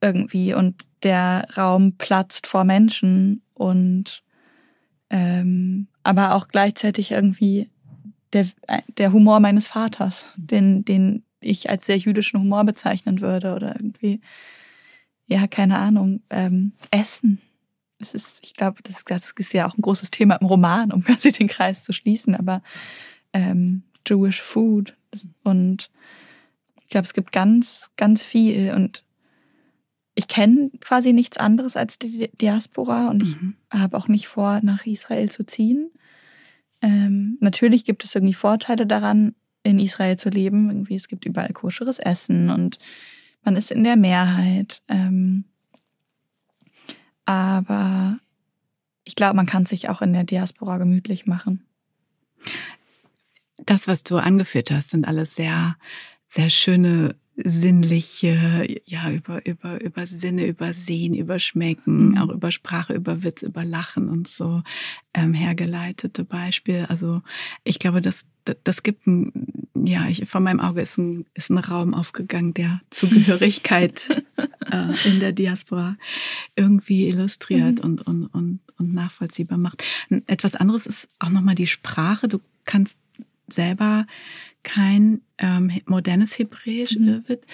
irgendwie und der Raum platzt vor Menschen und ähm, aber auch gleichzeitig irgendwie der, der Humor meines Vaters, den, den ich als sehr jüdischen Humor bezeichnen würde oder irgendwie, ja, keine Ahnung, ähm, Essen es ist, ich glaube, das, das, ist ja auch ein großes Thema im Roman, um quasi den Kreis zu schließen, aber ähm, Jewish Food und ich glaube, es gibt ganz, ganz viel und ich kenne quasi nichts anderes als die Diaspora und ich mhm. habe auch nicht vor, nach Israel zu ziehen. Ähm, natürlich gibt es irgendwie Vorteile daran, in Israel zu leben. Irgendwie, es gibt überall koscheres Essen und man ist in der Mehrheit. Ähm, aber ich glaube, man kann sich auch in der Diaspora gemütlich machen. Das, was du angeführt hast, sind alles sehr, sehr schöne sinnliche, ja, über, über, über Sinne, über Sehen, über Schmecken, mhm. auch über Sprache, über Witz, über Lachen und so ähm, hergeleitete Beispiele. Also ich glaube, das, das, gibt ein, ja, ich, vor meinem Auge ist ein, ist ein Raum aufgegangen, der Zugehörigkeit äh, in der Diaspora irgendwie illustriert mhm. und, und, und, und nachvollziehbar macht. Etwas anderes ist auch nochmal die Sprache. Du kannst selber kein ähm, modernes Hebräisch mhm. wird,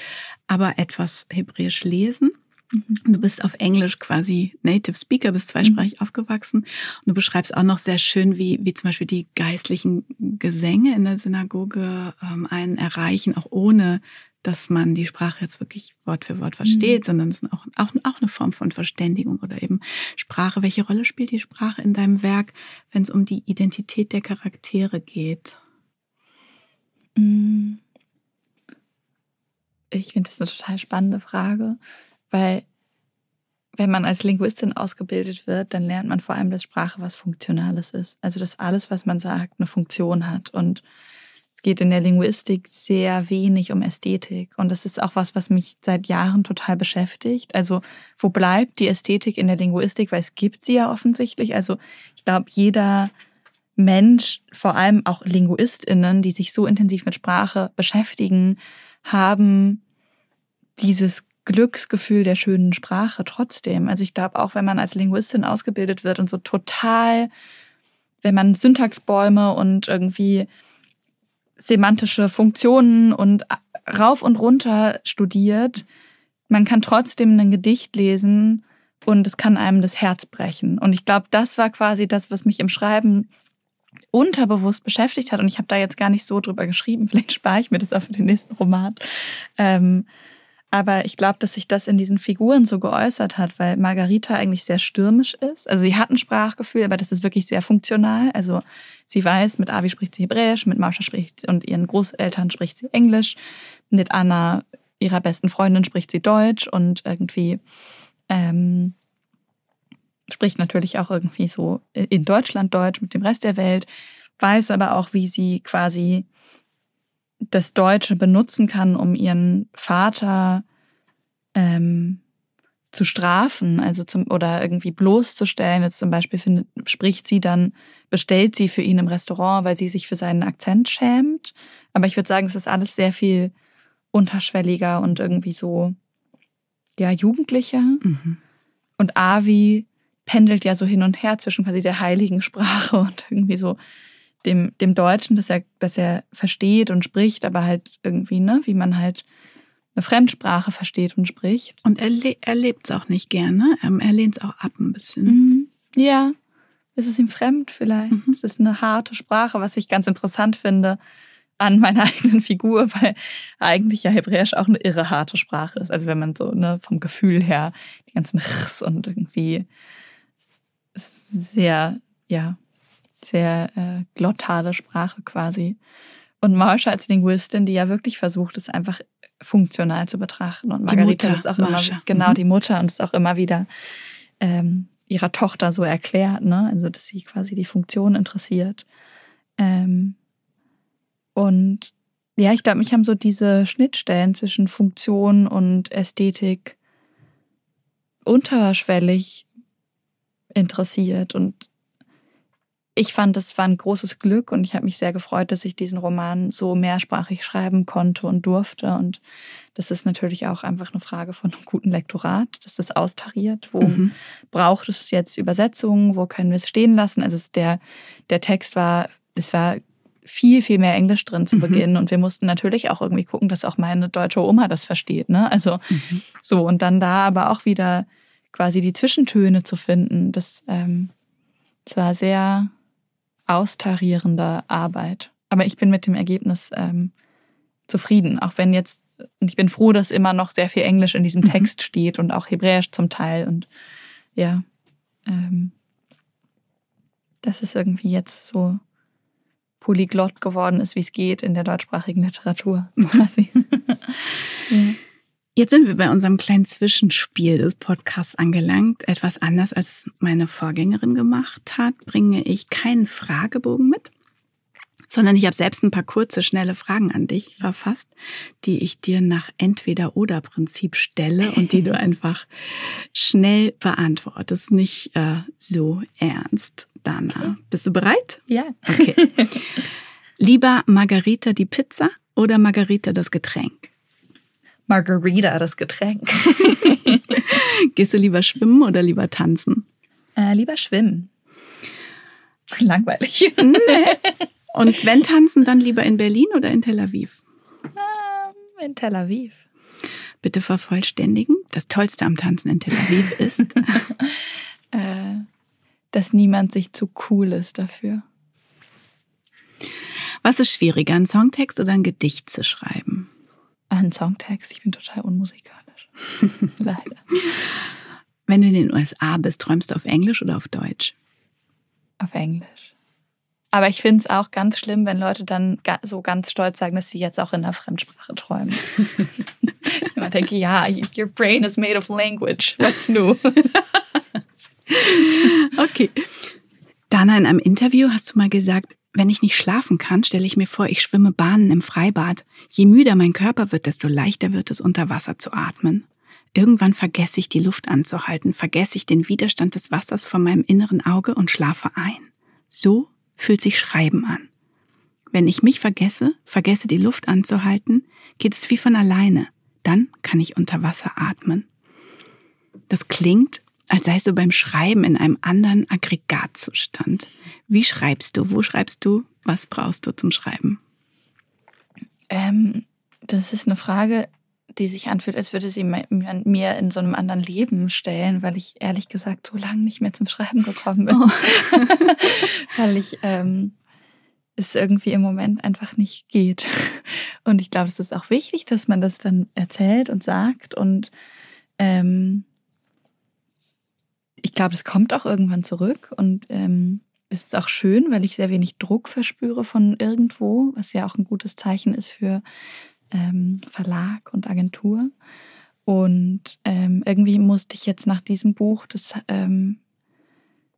aber etwas Hebräisch lesen. Mhm. Du bist auf Englisch quasi Native Speaker, bist zweisprachig mhm. aufgewachsen. Und du beschreibst auch noch sehr schön, wie, wie zum Beispiel die geistlichen Gesänge in der Synagoge ähm, einen erreichen, auch ohne dass man die Sprache jetzt wirklich Wort für Wort versteht, mhm. sondern es ist auch, auch, auch eine Form von Verständigung oder eben Sprache. Welche Rolle spielt die Sprache in deinem Werk, wenn es um die Identität der Charaktere geht? Mm. Ich finde das eine total spannende Frage, weil wenn man als Linguistin ausgebildet wird, dann lernt man vor allem, dass Sprache was Funktionales ist. Also dass alles, was man sagt, eine Funktion hat. Und es geht in der Linguistik sehr wenig um Ästhetik. Und das ist auch was, was mich seit Jahren total beschäftigt. Also wo bleibt die Ästhetik in der Linguistik? Weil es gibt sie ja offensichtlich. Also ich glaube, jeder Mensch, vor allem auch LinguistInnen, die sich so intensiv mit Sprache beschäftigen, haben dieses Glücksgefühl der schönen Sprache trotzdem. Also ich glaube, auch wenn man als Linguistin ausgebildet wird und so total, wenn man Syntaxbäume und irgendwie semantische Funktionen und rauf und runter studiert, man kann trotzdem ein Gedicht lesen und es kann einem das Herz brechen. Und ich glaube, das war quasi das, was mich im Schreiben unterbewusst beschäftigt hat. Und ich habe da jetzt gar nicht so drüber geschrieben. Vielleicht spare ich mir das auch für den nächsten Roman. Ähm, aber ich glaube, dass sich das in diesen Figuren so geäußert hat, weil Margarita eigentlich sehr stürmisch ist. Also sie hat ein Sprachgefühl, aber das ist wirklich sehr funktional. Also sie weiß, mit Avi spricht sie Hebräisch, mit Mausha spricht und ihren Großeltern spricht sie Englisch, mit Anna, ihrer besten Freundin, spricht sie Deutsch und irgendwie ähm, spricht natürlich auch irgendwie so in Deutschland Deutsch mit dem Rest der Welt, weiß aber auch, wie sie quasi das Deutsche benutzen kann, um ihren Vater ähm, zu strafen, also zum oder irgendwie bloßzustellen. Jetzt zum Beispiel findet, spricht sie dann, bestellt sie für ihn im Restaurant, weil sie sich für seinen Akzent schämt. Aber ich würde sagen, es ist alles sehr viel unterschwelliger und irgendwie so ja jugendlicher. Mhm. Und Avi pendelt ja so hin und her zwischen quasi der heiligen Sprache und irgendwie so dem, dem Deutschen, dass er, dass er versteht und spricht, aber halt irgendwie, ne, wie man halt eine Fremdsprache versteht und spricht. Und er, le er lebt es auch nicht gerne. Ähm, er lehnt es auch ab ein bisschen. Mhm. Ja, ist es ihm fremd vielleicht? Mhm. Es ist eine harte Sprache, was ich ganz interessant finde an meiner eigenen Figur, weil eigentlich ja Hebräisch auch eine irre harte Sprache ist. Also wenn man so ne, vom Gefühl her die ganzen Chs und irgendwie sehr, ja, sehr äh, glottale Sprache quasi. Und Marsha als Linguistin, die ja wirklich versucht, es einfach funktional zu betrachten. Und Margarita ist auch Marsha. immer, genau, mhm. die Mutter und es auch immer wieder ähm, ihrer Tochter so erklärt, ne? Also, dass sie quasi die Funktion interessiert. Ähm, und ja, ich glaube, mich haben so diese Schnittstellen zwischen Funktion und Ästhetik unterschwellig interessiert. Und ich fand, das war ein großes Glück und ich habe mich sehr gefreut, dass ich diesen Roman so mehrsprachig schreiben konnte und durfte. Und das ist natürlich auch einfach eine Frage von einem guten Lektorat, dass das austariert. Wo mhm. braucht es jetzt Übersetzungen? Wo können wir es stehen lassen? Also der, der Text war, es war viel, viel mehr Englisch drin zu mhm. Beginn. Und wir mussten natürlich auch irgendwie gucken, dass auch meine deutsche Oma das versteht. Ne? Also mhm. so, und dann da aber auch wieder quasi die Zwischentöne zu finden, das, ähm, das war sehr austarierende Arbeit. Aber ich bin mit dem Ergebnis ähm, zufrieden, auch wenn jetzt, und ich bin froh, dass immer noch sehr viel Englisch in diesem mhm. Text steht und auch Hebräisch zum Teil. Und ja, ähm, das ist irgendwie jetzt so polyglott geworden ist, wie es geht in der deutschsprachigen Literatur quasi. ja. Jetzt sind wir bei unserem kleinen Zwischenspiel des Podcasts angelangt. Etwas anders als meine Vorgängerin gemacht hat, bringe ich keinen Fragebogen mit, sondern ich habe selbst ein paar kurze, schnelle Fragen an dich verfasst, die ich dir nach Entweder-Oder-Prinzip stelle und die du einfach schnell beantwortest. Nicht äh, so ernst, Dana. Bist du bereit? Ja. Okay. Lieber Margarita die Pizza oder Margarita das Getränk? Margarita das Getränk. Gehst du lieber schwimmen oder lieber tanzen? Äh, lieber schwimmen. Langweilig. Nee. Und wenn tanzen, dann lieber in Berlin oder in Tel Aviv? Ähm, in Tel Aviv. Bitte vervollständigen. Das Tollste am Tanzen in Tel Aviv ist, äh, dass niemand sich zu cool ist dafür. Was ist schwieriger, einen Songtext oder ein Gedicht zu schreiben? Ein Songtext. Ich bin total unmusikalisch. Leider. Wenn du in den USA bist, träumst du auf Englisch oder auf Deutsch? Auf Englisch. Aber ich finde es auch ganz schlimm, wenn Leute dann so ganz stolz sagen, dass sie jetzt auch in einer Fremdsprache träumen. ich denke, ja, your brain is made of language. What's new? okay. Dana, in einem Interview hast du mal gesagt, wenn ich nicht schlafen kann, stelle ich mir vor, ich schwimme Bahnen im Freibad. Je müder mein Körper wird, desto leichter wird es, unter Wasser zu atmen. Irgendwann vergesse ich die Luft anzuhalten, vergesse ich den Widerstand des Wassers vor meinem inneren Auge und schlafe ein. So fühlt sich Schreiben an. Wenn ich mich vergesse, vergesse die Luft anzuhalten, geht es wie von alleine. Dann kann ich unter Wasser atmen. Das klingt, als seist du beim Schreiben in einem anderen Aggregatzustand. Wie schreibst du? Wo schreibst du? Was brauchst du zum Schreiben? Ähm, das ist eine Frage, die sich anfühlt, als würde sie mir in so einem anderen Leben stellen, weil ich ehrlich gesagt so lange nicht mehr zum Schreiben gekommen bin. Oh. weil ich ähm, es irgendwie im Moment einfach nicht geht. Und ich glaube, es ist auch wichtig, dass man das dann erzählt und sagt. Und ähm, ich glaube, es kommt auch irgendwann zurück. Und ähm, es ist auch schön, weil ich sehr wenig Druck verspüre von irgendwo, was ja auch ein gutes Zeichen ist für ähm, Verlag und Agentur. Und ähm, irgendwie musste ich jetzt nach diesem Buch, das, ähm,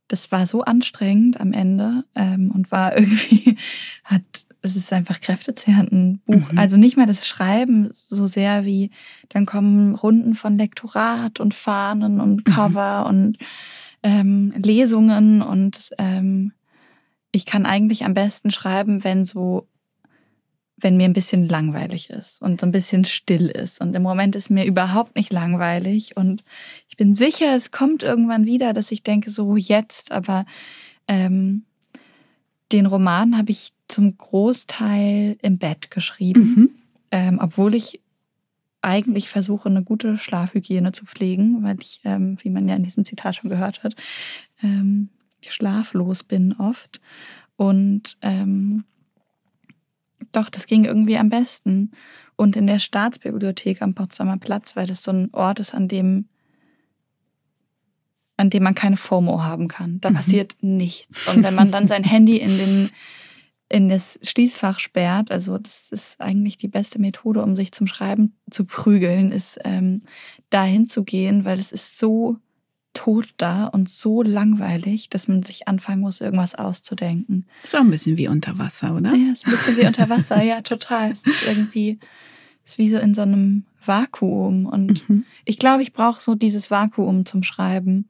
das war so anstrengend am Ende ähm, und war irgendwie, hat, es ist einfach kräftezehrend ein Buch. Mhm. Also nicht mal das Schreiben so sehr wie, dann kommen Runden von Lektorat und Fahnen und mhm. Cover mhm. und ähm, Lesungen und ähm, ich kann eigentlich am besten schreiben, wenn so, wenn mir ein bisschen langweilig ist und so ein bisschen still ist. Und im Moment ist mir überhaupt nicht langweilig und ich bin sicher, es kommt irgendwann wieder, dass ich denke, so jetzt, aber ähm, den Roman habe ich zum Großteil im Bett geschrieben, mhm. ähm, obwohl ich eigentlich versuche, eine gute Schlafhygiene zu pflegen, weil ich, ähm, wie man ja in diesem Zitat schon gehört hat, ähm, schlaflos bin oft. Und ähm, doch, das ging irgendwie am besten. Und in der Staatsbibliothek am Potsdamer Platz, weil das so ein Ort ist, an dem, an dem man keine FOMO haben kann. Da mhm. passiert nichts. Und wenn man dann sein Handy in den in das Schließfach sperrt, also das ist eigentlich die beste Methode, um sich zum Schreiben zu prügeln, ist ähm, dahin zu gehen, weil es ist so tot da und so langweilig, dass man sich anfangen muss, irgendwas auszudenken. Ist auch ein bisschen wie unter Wasser, oder? Ja, ist ein bisschen wie unter Wasser, ja, total. Es ist irgendwie, ist wie so in so einem Vakuum. Und mhm. ich glaube, ich brauche so dieses Vakuum zum Schreiben.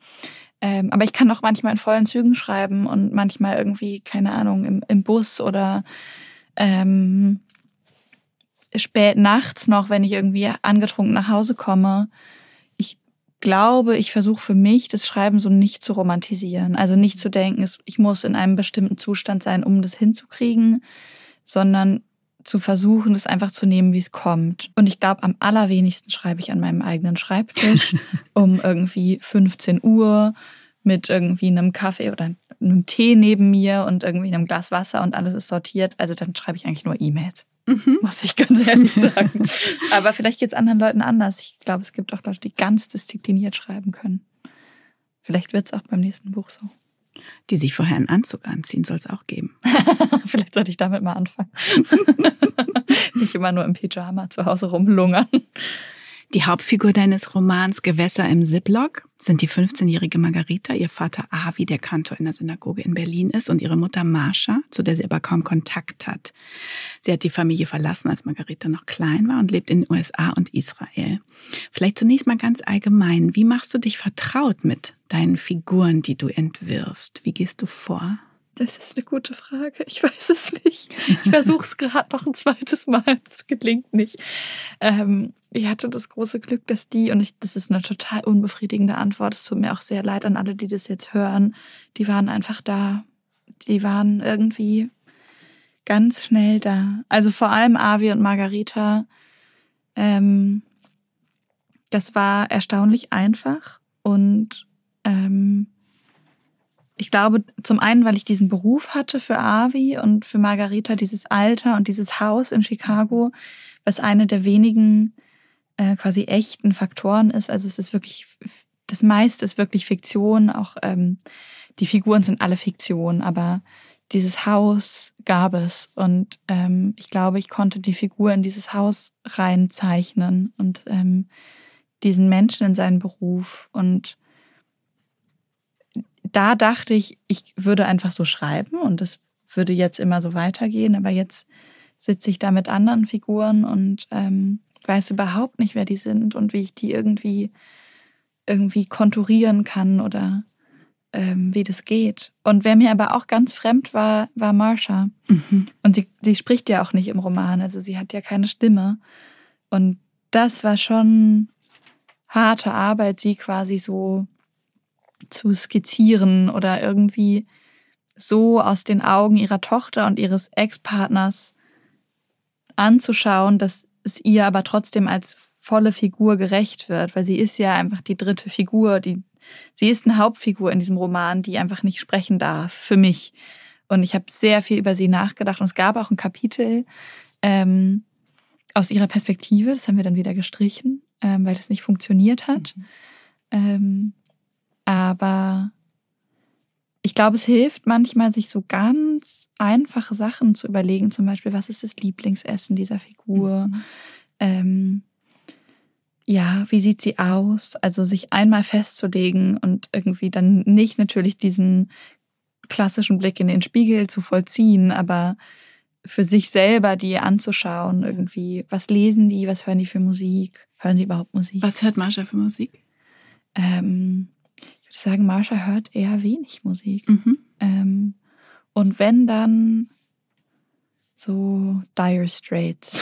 Ähm, aber ich kann auch manchmal in vollen Zügen schreiben und manchmal irgendwie, keine Ahnung, im, im Bus oder ähm, spät nachts noch, wenn ich irgendwie angetrunken nach Hause komme. Ich glaube, ich versuche für mich, das Schreiben so nicht zu romantisieren. Also nicht zu denken, ich muss in einem bestimmten Zustand sein, um das hinzukriegen, sondern zu versuchen, das einfach zu nehmen, wie es kommt. Und ich glaube, am allerwenigsten schreibe ich an meinem eigenen Schreibtisch um irgendwie 15 Uhr mit irgendwie einem Kaffee oder einem Tee neben mir und irgendwie einem Glas Wasser und alles ist sortiert. Also dann schreibe ich eigentlich nur E-Mails. Mhm. Muss ich ganz ehrlich sagen. Aber vielleicht geht es anderen Leuten anders. Ich glaube, es gibt auch Leute, die ganz diszipliniert schreiben können. Vielleicht wird es auch beim nächsten Buch so die sich vorher einen Anzug anziehen, soll es auch geben. Vielleicht sollte ich damit mal anfangen. Nicht immer nur im Pyjama zu Hause rumlungern. Die Hauptfigur deines Romans Gewässer im Ziplock sind die 15-jährige Margarita, ihr Vater Avi, der Kantor in der Synagoge in Berlin ist, und ihre Mutter Marsha, zu der sie aber kaum Kontakt hat. Sie hat die Familie verlassen, als Margarita noch klein war und lebt in den USA und Israel. Vielleicht zunächst mal ganz allgemein, wie machst du dich vertraut mit deinen Figuren, die du entwirfst? Wie gehst du vor? Das ist eine gute Frage. Ich weiß es nicht. Ich versuche es gerade noch ein zweites Mal. Es gelingt nicht. Ähm, ich hatte das große Glück, dass die, und ich, das ist eine total unbefriedigende Antwort, es tut mir auch sehr leid an alle, die das jetzt hören, die waren einfach da. Die waren irgendwie ganz schnell da. Also vor allem Avi und Margarita. Ähm, das war erstaunlich einfach und ähm, ich glaube, zum einen, weil ich diesen Beruf hatte für Avi und für Margarita dieses Alter und dieses Haus in Chicago, was eine der wenigen äh, quasi echten Faktoren ist. Also es ist wirklich, das meiste ist wirklich Fiktion. Auch ähm, die Figuren sind alle Fiktion, aber dieses Haus gab es. Und ähm, ich glaube, ich konnte die Figur in dieses Haus reinzeichnen und ähm, diesen Menschen in seinen Beruf und da dachte ich, ich würde einfach so schreiben und das würde jetzt immer so weitergehen, aber jetzt sitze ich da mit anderen Figuren und ähm, weiß überhaupt nicht, wer die sind und wie ich die irgendwie irgendwie konturieren kann oder ähm, wie das geht. Und wer mir aber auch ganz fremd war, war Marsha. Mhm. Und sie, sie spricht ja auch nicht im Roman, also sie hat ja keine Stimme. Und das war schon harte Arbeit, sie quasi so zu skizzieren oder irgendwie so aus den Augen ihrer Tochter und ihres Ex-Partners anzuschauen, dass es ihr aber trotzdem als volle Figur gerecht wird, weil sie ist ja einfach die dritte Figur, die sie ist eine Hauptfigur in diesem Roman, die einfach nicht sprechen darf für mich. Und ich habe sehr viel über sie nachgedacht und es gab auch ein Kapitel ähm, aus ihrer Perspektive, das haben wir dann wieder gestrichen, ähm, weil das nicht funktioniert hat. Mhm. Ähm, aber ich glaube, es hilft manchmal, sich so ganz einfache Sachen zu überlegen. Zum Beispiel, was ist das Lieblingsessen dieser Figur? Mhm. Ähm, ja, wie sieht sie aus? Also sich einmal festzulegen und irgendwie dann nicht natürlich diesen klassischen Blick in den Spiegel zu vollziehen, aber für sich selber die anzuschauen, irgendwie, was lesen die, was hören die für Musik? Hören die überhaupt Musik? Was hört Marsha für Musik? Ähm, würde sagen, Marsha hört eher wenig Musik. Mhm. Ähm, und wenn dann so Dire Straits.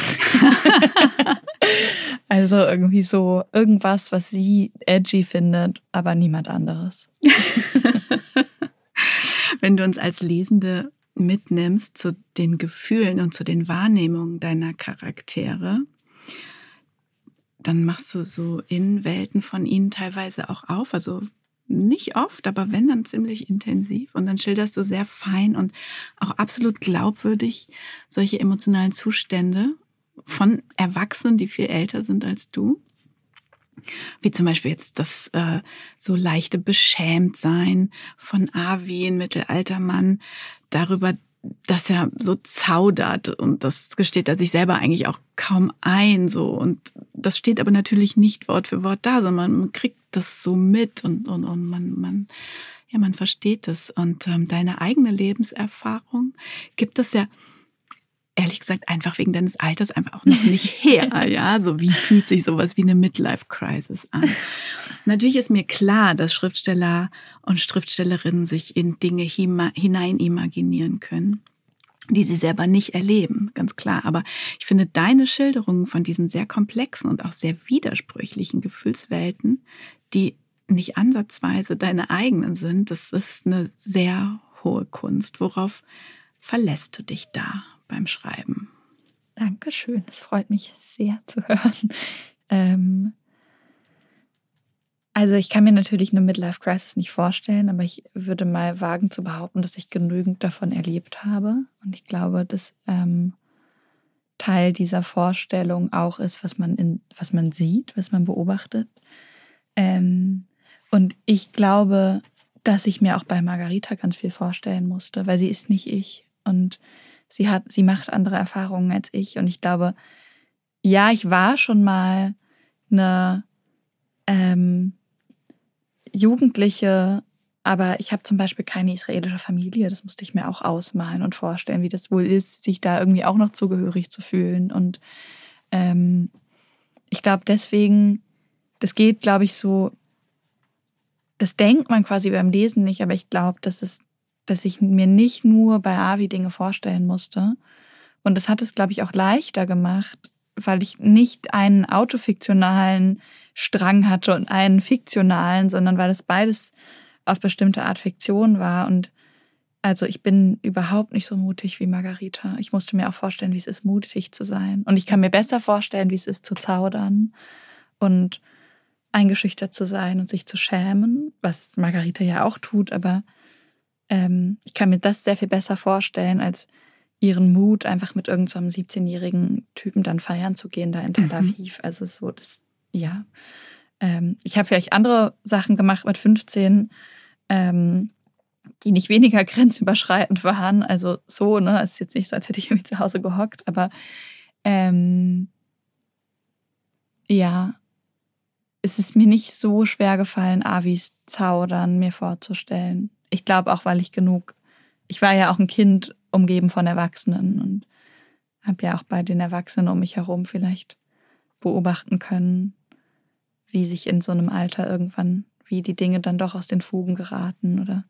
also irgendwie so irgendwas, was sie edgy findet, aber niemand anderes. wenn du uns als Lesende mitnimmst zu den Gefühlen und zu den Wahrnehmungen deiner Charaktere, dann machst du so Innenwelten von ihnen teilweise auch auf. Also nicht oft, aber wenn, dann ziemlich intensiv. Und dann schilderst du sehr fein und auch absolut glaubwürdig solche emotionalen Zustände von Erwachsenen, die viel älter sind als du. Wie zum Beispiel jetzt das äh, so leichte Beschämtsein von Avi, ein Mittelaltermann, darüber, dass er so zaudert und das gesteht er sich selber eigentlich auch kaum ein so. Und das steht aber natürlich nicht Wort für Wort da, sondern man kriegt das so mit und und, und man man ja man versteht es. Und ähm, deine eigene Lebenserfahrung gibt es ja ehrlich gesagt einfach wegen deines Alters einfach auch noch nicht her. Ja, so wie fühlt sich sowas wie eine Midlife Crisis an? Natürlich ist mir klar, dass Schriftsteller und Schriftstellerinnen sich in Dinge hinein imaginieren können die sie selber nicht erleben, ganz klar. Aber ich finde deine Schilderungen von diesen sehr komplexen und auch sehr widersprüchlichen Gefühlswelten, die nicht ansatzweise deine eigenen sind, das ist eine sehr hohe Kunst. Worauf verlässt du dich da? Beim Schreiben. Dankeschön, es freut mich sehr zu hören. Ähm, also ich kann mir natürlich eine Midlife Crisis nicht vorstellen, aber ich würde mal wagen zu behaupten, dass ich genügend davon erlebt habe. Und ich glaube, dass ähm, Teil dieser Vorstellung auch ist, was man in, was man sieht, was man beobachtet. Ähm, und ich glaube, dass ich mir auch bei Margarita ganz viel vorstellen musste, weil sie ist nicht ich. Und Sie hat, sie macht andere Erfahrungen als ich. Und ich glaube, ja, ich war schon mal eine ähm, Jugendliche, aber ich habe zum Beispiel keine israelische Familie. Das musste ich mir auch ausmalen und vorstellen, wie das wohl ist, sich da irgendwie auch noch zugehörig zu fühlen. Und ähm, ich glaube, deswegen, das geht, glaube ich, so, das denkt man quasi beim Lesen nicht, aber ich glaube, dass es dass ich mir nicht nur bei Avi Dinge vorstellen musste. Und das hat es, glaube ich, auch leichter gemacht, weil ich nicht einen autofiktionalen Strang hatte und einen fiktionalen, sondern weil es beides auf bestimmte Art Fiktion war. Und also ich bin überhaupt nicht so mutig wie Margarita. Ich musste mir auch vorstellen, wie es ist, mutig zu sein. Und ich kann mir besser vorstellen, wie es ist, zu zaudern und eingeschüchtert zu sein und sich zu schämen, was Margarita ja auch tut, aber ähm, ich kann mir das sehr viel besser vorstellen, als ihren Mut, einfach mit irgendeinem so 17-jährigen Typen dann feiern zu gehen, da in Tel mhm. Aviv. Mhm. Also so, das, ja. Ähm, ich habe vielleicht andere Sachen gemacht mit 15, ähm, die nicht weniger grenzüberschreitend waren. Also so, ne, es ist jetzt nicht so, als hätte ich irgendwie zu Hause gehockt, aber ähm, ja, es ist mir nicht so schwer gefallen, Avis Zaudern mir vorzustellen ich glaube auch, weil ich genug, ich war ja auch ein Kind umgeben von Erwachsenen und habe ja auch bei den Erwachsenen um mich herum vielleicht beobachten können, wie sich in so einem Alter irgendwann, wie die Dinge dann doch aus den Fugen geraten oder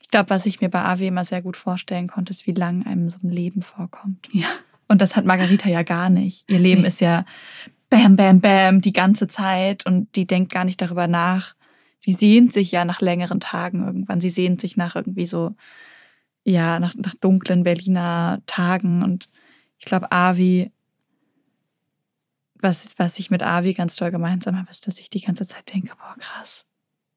ich glaube, was ich mir bei AW immer sehr gut vorstellen konnte, ist, wie lang einem so ein Leben vorkommt. Ja. Und das hat Margarita ja gar nicht. Ihr Leben nee. ist ja bam, bam, bam die ganze Zeit und die denkt gar nicht darüber nach. Sie sehnt sich ja nach längeren Tagen irgendwann. Sie sehnt sich nach irgendwie so, ja, nach, nach dunklen Berliner Tagen. Und ich glaube, Avi, was, was ich mit Avi ganz toll gemeinsam habe, ist, dass ich die ganze Zeit denke, boah, krass,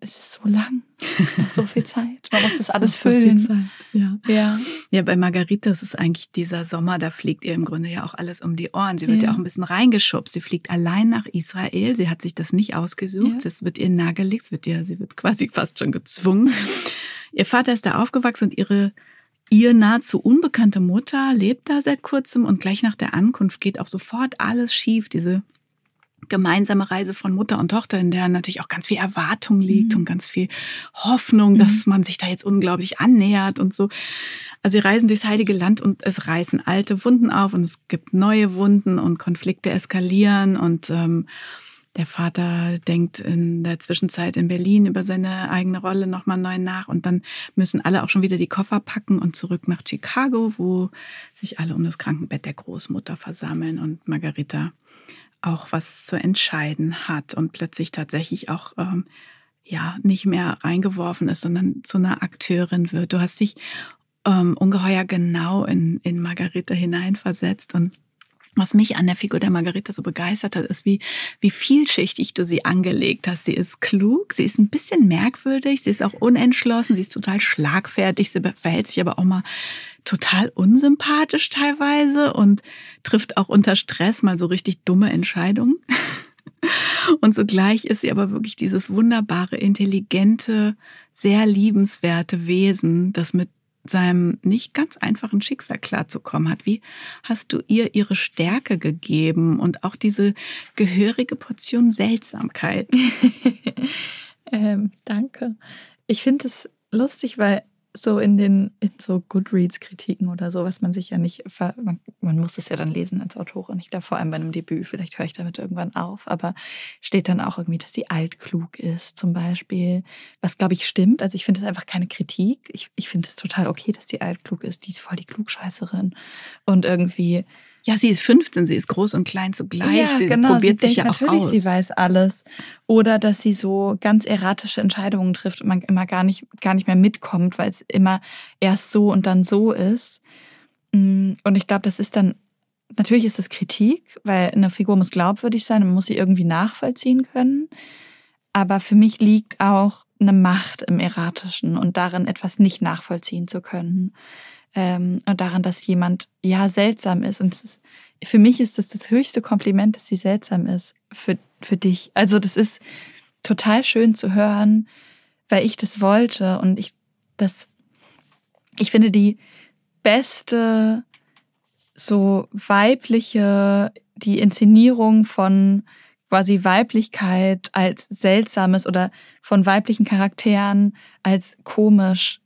es ist so lang, es ist noch so viel Zeit. Man muss das alles so füllen. Zeit, ja. ja. Ja, bei Margarita ist es eigentlich dieser Sommer, da fliegt ihr im Grunde ja auch alles um die Ohren. Sie wird ja, ja auch ein bisschen reingeschubst. Sie fliegt allein nach Israel. Sie hat sich das nicht ausgesucht. Es wird ihr nahegelegt, es wird ihr, sie wird quasi fast schon gezwungen. ihr Vater ist da aufgewachsen und ihre Ihr nahezu unbekannte Mutter lebt da seit kurzem und gleich nach der Ankunft geht auch sofort alles schief. Diese gemeinsame Reise von Mutter und Tochter, in der natürlich auch ganz viel Erwartung liegt mhm. und ganz viel Hoffnung, mhm. dass man sich da jetzt unglaublich annähert und so. Also sie reisen durchs heilige Land und es reißen alte Wunden auf und es gibt neue Wunden und Konflikte eskalieren und ähm, der Vater denkt in der Zwischenzeit in Berlin über seine eigene Rolle nochmal neu nach und dann müssen alle auch schon wieder die Koffer packen und zurück nach Chicago, wo sich alle um das Krankenbett der Großmutter versammeln und Margarita auch was zu entscheiden hat und plötzlich tatsächlich auch ähm, ja nicht mehr reingeworfen ist, sondern zu einer Akteurin wird. Du hast dich ähm, ungeheuer genau in, in Margarita hineinversetzt und was mich an der Figur der Margarita so begeistert hat, ist, wie, wie vielschichtig du sie angelegt hast. Sie ist klug, sie ist ein bisschen merkwürdig, sie ist auch unentschlossen, sie ist total schlagfertig, sie verhält sich aber auch mal total unsympathisch teilweise und trifft auch unter Stress mal so richtig dumme Entscheidungen. Und zugleich ist sie aber wirklich dieses wunderbare, intelligente, sehr liebenswerte Wesen, das mit seinem nicht ganz einfachen Schicksal klarzukommen hat. Wie hast du ihr ihre Stärke gegeben und auch diese gehörige Portion Seltsamkeit? ähm, danke. Ich finde es lustig, weil so in den in so Goodreads-Kritiken oder so, was man sich ja nicht, man, man muss es ja dann lesen als Autorin. Ich glaube, vor allem bei einem Debüt, vielleicht höre ich damit irgendwann auf, aber steht dann auch irgendwie, dass sie altklug ist, zum Beispiel, was glaube ich stimmt. Also ich finde es einfach keine Kritik. Ich, ich finde es total okay, dass die altklug ist. Die ist voll die Klugscheißerin. Und irgendwie, ja, sie ist 15, sie ist groß und klein zugleich. Ja, sie genau, probiert sie sich ja auch natürlich, aus. sie weiß alles. Oder dass sie so ganz erratische Entscheidungen trifft und man immer gar nicht, gar nicht mehr mitkommt, weil es immer erst so und dann so ist. Mm, und ich glaube, das ist dann, natürlich ist das Kritik, weil eine Figur muss glaubwürdig sein und muss sie irgendwie nachvollziehen können. Aber für mich liegt auch eine Macht im Erratischen und darin, etwas nicht nachvollziehen zu können ähm, und daran, dass jemand ja seltsam ist. Und ist, für mich ist das das höchste Kompliment, dass sie seltsam ist für, für dich. Also das ist total schön zu hören, weil ich das wollte und ich das, ich finde die beste so weibliche, die Inszenierung von quasi Weiblichkeit als seltsames oder von weiblichen Charakteren als komisch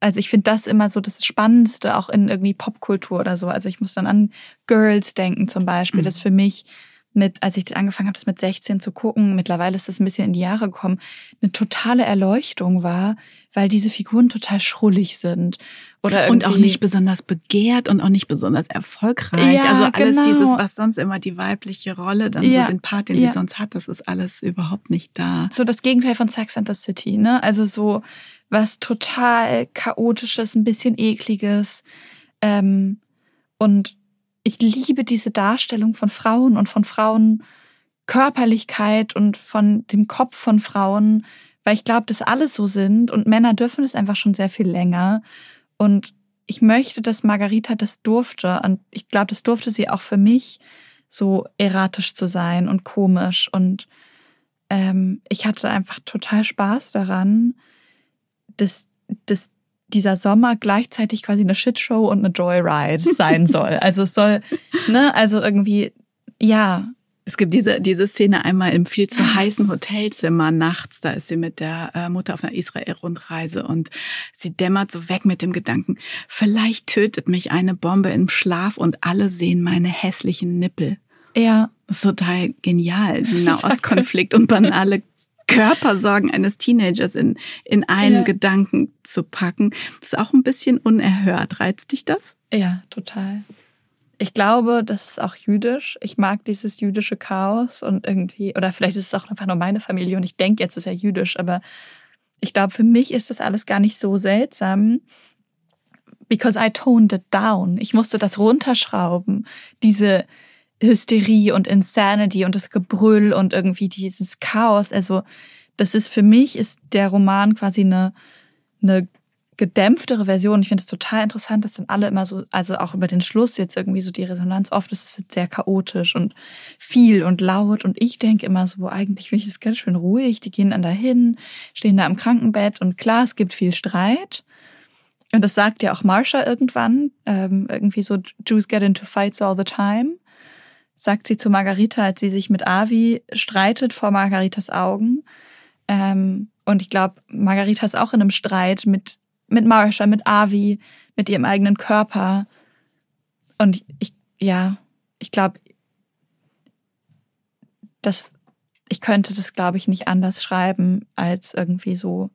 also ich finde das immer so das Spannendste, auch in irgendwie Popkultur oder so. Also ich muss dann an Girls denken zum Beispiel, mhm. das für mich mit, als ich das angefangen habe, das mit 16 zu gucken, mittlerweile ist das ein bisschen in die Jahre gekommen, eine totale Erleuchtung war, weil diese Figuren total schrullig sind. Oder und auch nicht besonders begehrt und auch nicht besonders erfolgreich. Ja, also alles genau. dieses, was sonst immer die weibliche Rolle, dann ja, so den Part, den ja. sie sonst hat, das ist alles überhaupt nicht da. So das Gegenteil von Sex and the City, ne? Also so was total chaotisches, ein bisschen ekliges. Ähm, und ich liebe diese Darstellung von Frauen und von Frauen Körperlichkeit und von dem Kopf von Frauen, weil ich glaube, dass alle so sind und Männer dürfen es einfach schon sehr viel länger. Und ich möchte, dass Margarita das durfte. Und ich glaube, das durfte sie auch für mich, so erratisch zu sein und komisch. Und ähm, ich hatte einfach total Spaß daran, dass, dass dieser Sommer gleichzeitig quasi eine Shitshow und eine Joyride sein soll. Also es soll, ne, also irgendwie, ja. Es gibt diese, diese Szene einmal im viel zu heißen Hotelzimmer nachts. Da ist sie mit der äh, Mutter auf einer Israel-Rundreise und sie dämmert so weg mit dem Gedanken, vielleicht tötet mich eine Bombe im Schlaf und alle sehen meine hässlichen Nippel. Ja. Das ist total genial. Nahostkonflikt und banale Körpersorgen eines Teenagers in, in einen ja. Gedanken zu packen. Das ist auch ein bisschen unerhört. Reizt dich das? Ja, total. ich glaube, das ist auch jüdisch. Ich mag dieses jüdische Chaos und irgendwie, oder vielleicht ist es auch einfach nur meine Familie und ich denke, jetzt ist er jüdisch, aber ich glaube, für mich ist das alles gar nicht so seltsam, because I toned it down. Ich musste das runterschrauben, diese Hysterie und Insanity und das Gebrüll und irgendwie dieses Chaos. Also, das ist für mich, ist der Roman quasi eine, eine gedämpftere Version. Ich finde es total interessant, dass dann alle immer so, also auch über den Schluss jetzt irgendwie so die Resonanz oft ist, es wird sehr chaotisch und viel und laut. Und ich denke immer so, eigentlich finde ich es ganz schön ruhig. Die gehen dann dahin, stehen da im Krankenbett und klar, es gibt viel Streit. Und das sagt ja auch Marsha irgendwann, ähm, irgendwie so, Jews get into fights all the time. Sagt sie zu Margarita, als sie sich mit Avi streitet vor Margaritas Augen. Ähm, und ich glaube, Margarita ist auch in einem Streit mit, mit Marsha, mit Avi, mit ihrem eigenen Körper. Und ich, ja, ich glaube, das, ich könnte das, glaube ich, nicht anders schreiben als irgendwie so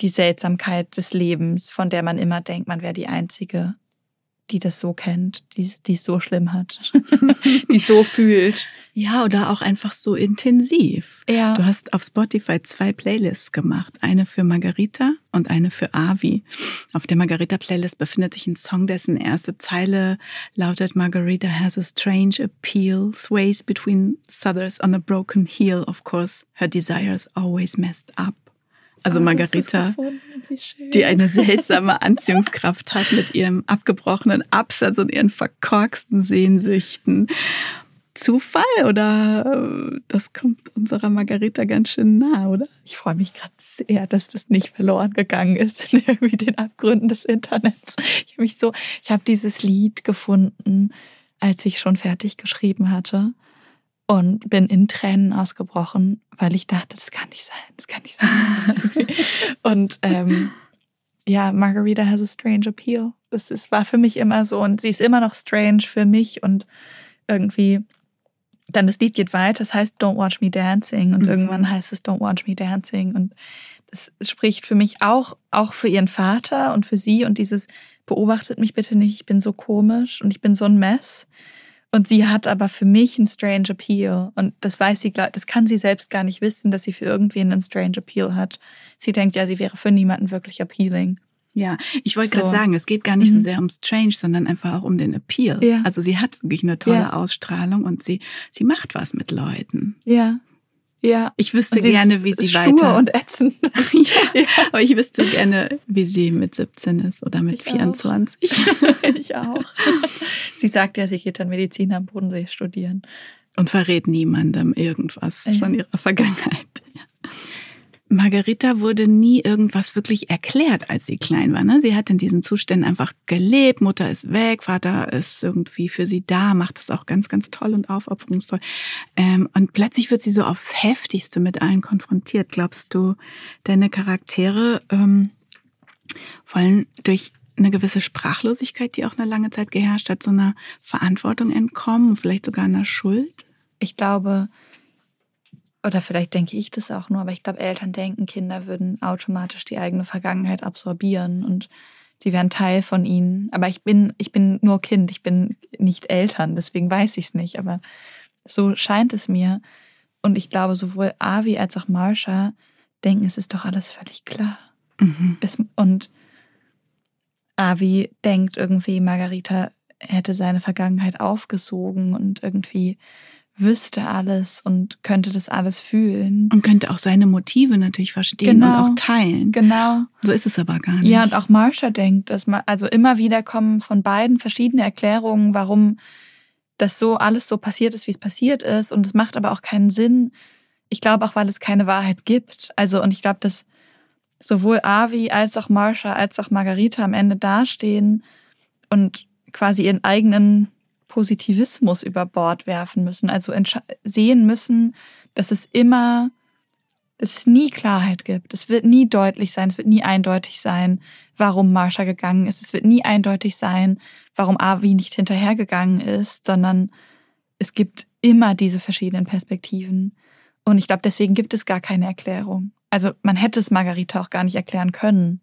die Seltsamkeit des Lebens, von der man immer denkt, man wäre die Einzige, die das so kennt, die, die es so schlimm hat, die so fühlt. Ja, oder auch einfach so intensiv. Ja. Du hast auf Spotify zwei Playlists gemacht. Eine für Margarita und eine für Avi. Auf der Margarita-Playlist befindet sich ein Song, dessen erste Zeile lautet Margarita has a strange appeal, sways between southers on a broken heel. Of course, her desires always messed up. Also oh, Margarita, die eine seltsame Anziehungskraft hat mit ihrem abgebrochenen Absatz und ihren verkorksten Sehnsüchten. Zufall oder äh, das kommt unserer Margarita ganz schön nah, oder? Ich freue mich gerade sehr, dass das nicht verloren gegangen ist in irgendwie den Abgründen des Internets. Ich habe mich so, ich habe dieses Lied gefunden, als ich schon fertig geschrieben hatte und bin in Tränen ausgebrochen, weil ich dachte, das kann nicht sein, das kann nicht sein. und ähm, ja, Margarita has a strange appeal. Das ist, war für mich immer so und sie ist immer noch strange für mich und irgendwie dann das Lied geht weiter, es heißt Don't Watch Me Dancing und mhm. irgendwann heißt es Don't Watch Me Dancing und es spricht für mich auch, auch für ihren Vater und für sie und dieses beobachtet mich bitte nicht, ich bin so komisch und ich bin so ein Mess. Und sie hat aber für mich einen strange Appeal. Und das weiß sie, das kann sie selbst gar nicht wissen, dass sie für irgendwen einen strange Appeal hat. Sie denkt ja, sie wäre für niemanden wirklich appealing. Ja, ich wollte so. gerade sagen, es geht gar nicht mhm. so sehr um Strange, sondern einfach auch um den Appeal. Ja. Also sie hat wirklich eine tolle ja. Ausstrahlung und sie, sie macht was mit Leuten. Ja. Ja. Ich wüsste gerne, wie sie stur weiter. und ätzend. ja, ja, aber ich wüsste gerne, wie sie mit 17 ist oder mit ich 24. Auch. ich auch. Sie sagt ja, sie geht dann Medizin am Bodensee studieren. Und verrät niemandem irgendwas ja. von ihrer Vergangenheit. Margarita wurde nie irgendwas wirklich erklärt, als sie klein war. Ne? Sie hat in diesen Zuständen einfach gelebt. Mutter ist weg, Vater ist irgendwie für sie da, macht das auch ganz, ganz toll und aufopferungsvoll. Ähm, und plötzlich wird sie so aufs Heftigste mit allen konfrontiert. Glaubst du, deine Charaktere ähm, wollen durch eine gewisse Sprachlosigkeit, die auch eine lange Zeit geherrscht hat, so einer Verantwortung entkommen, vielleicht sogar einer Schuld? Ich glaube, oder vielleicht denke ich das auch nur, aber ich glaube, Eltern denken, Kinder würden automatisch die eigene Vergangenheit absorbieren und sie wären Teil von ihnen. Aber ich bin, ich bin nur Kind, ich bin nicht Eltern, deswegen weiß ich es nicht. Aber so scheint es mir. Und ich glaube, sowohl Avi als auch Marsha denken, es ist doch alles völlig klar. Mhm. Es, und Avi denkt irgendwie, Margarita hätte seine Vergangenheit aufgesogen und irgendwie wüsste alles und könnte das alles fühlen. Und könnte auch seine Motive natürlich verstehen genau, und auch teilen. Genau. So ist es aber gar nicht. Ja, und auch Marsha denkt, dass man, also immer wieder kommen von beiden verschiedene Erklärungen, warum das so alles so passiert ist, wie es passiert ist. Und es macht aber auch keinen Sinn. Ich glaube auch, weil es keine Wahrheit gibt. Also, und ich glaube, dass sowohl Avi als auch Marsha als auch Margarita am Ende dastehen und quasi ihren eigenen Positivismus über Bord werfen müssen, also sehen müssen, dass es immer, dass es nie Klarheit gibt. Es wird nie deutlich sein, es wird nie eindeutig sein, warum Marsha gegangen ist. Es wird nie eindeutig sein, warum Avi nicht hinterhergegangen ist, sondern es gibt immer diese verschiedenen Perspektiven. Und ich glaube, deswegen gibt es gar keine Erklärung. Also man hätte es Margarita auch gar nicht erklären können.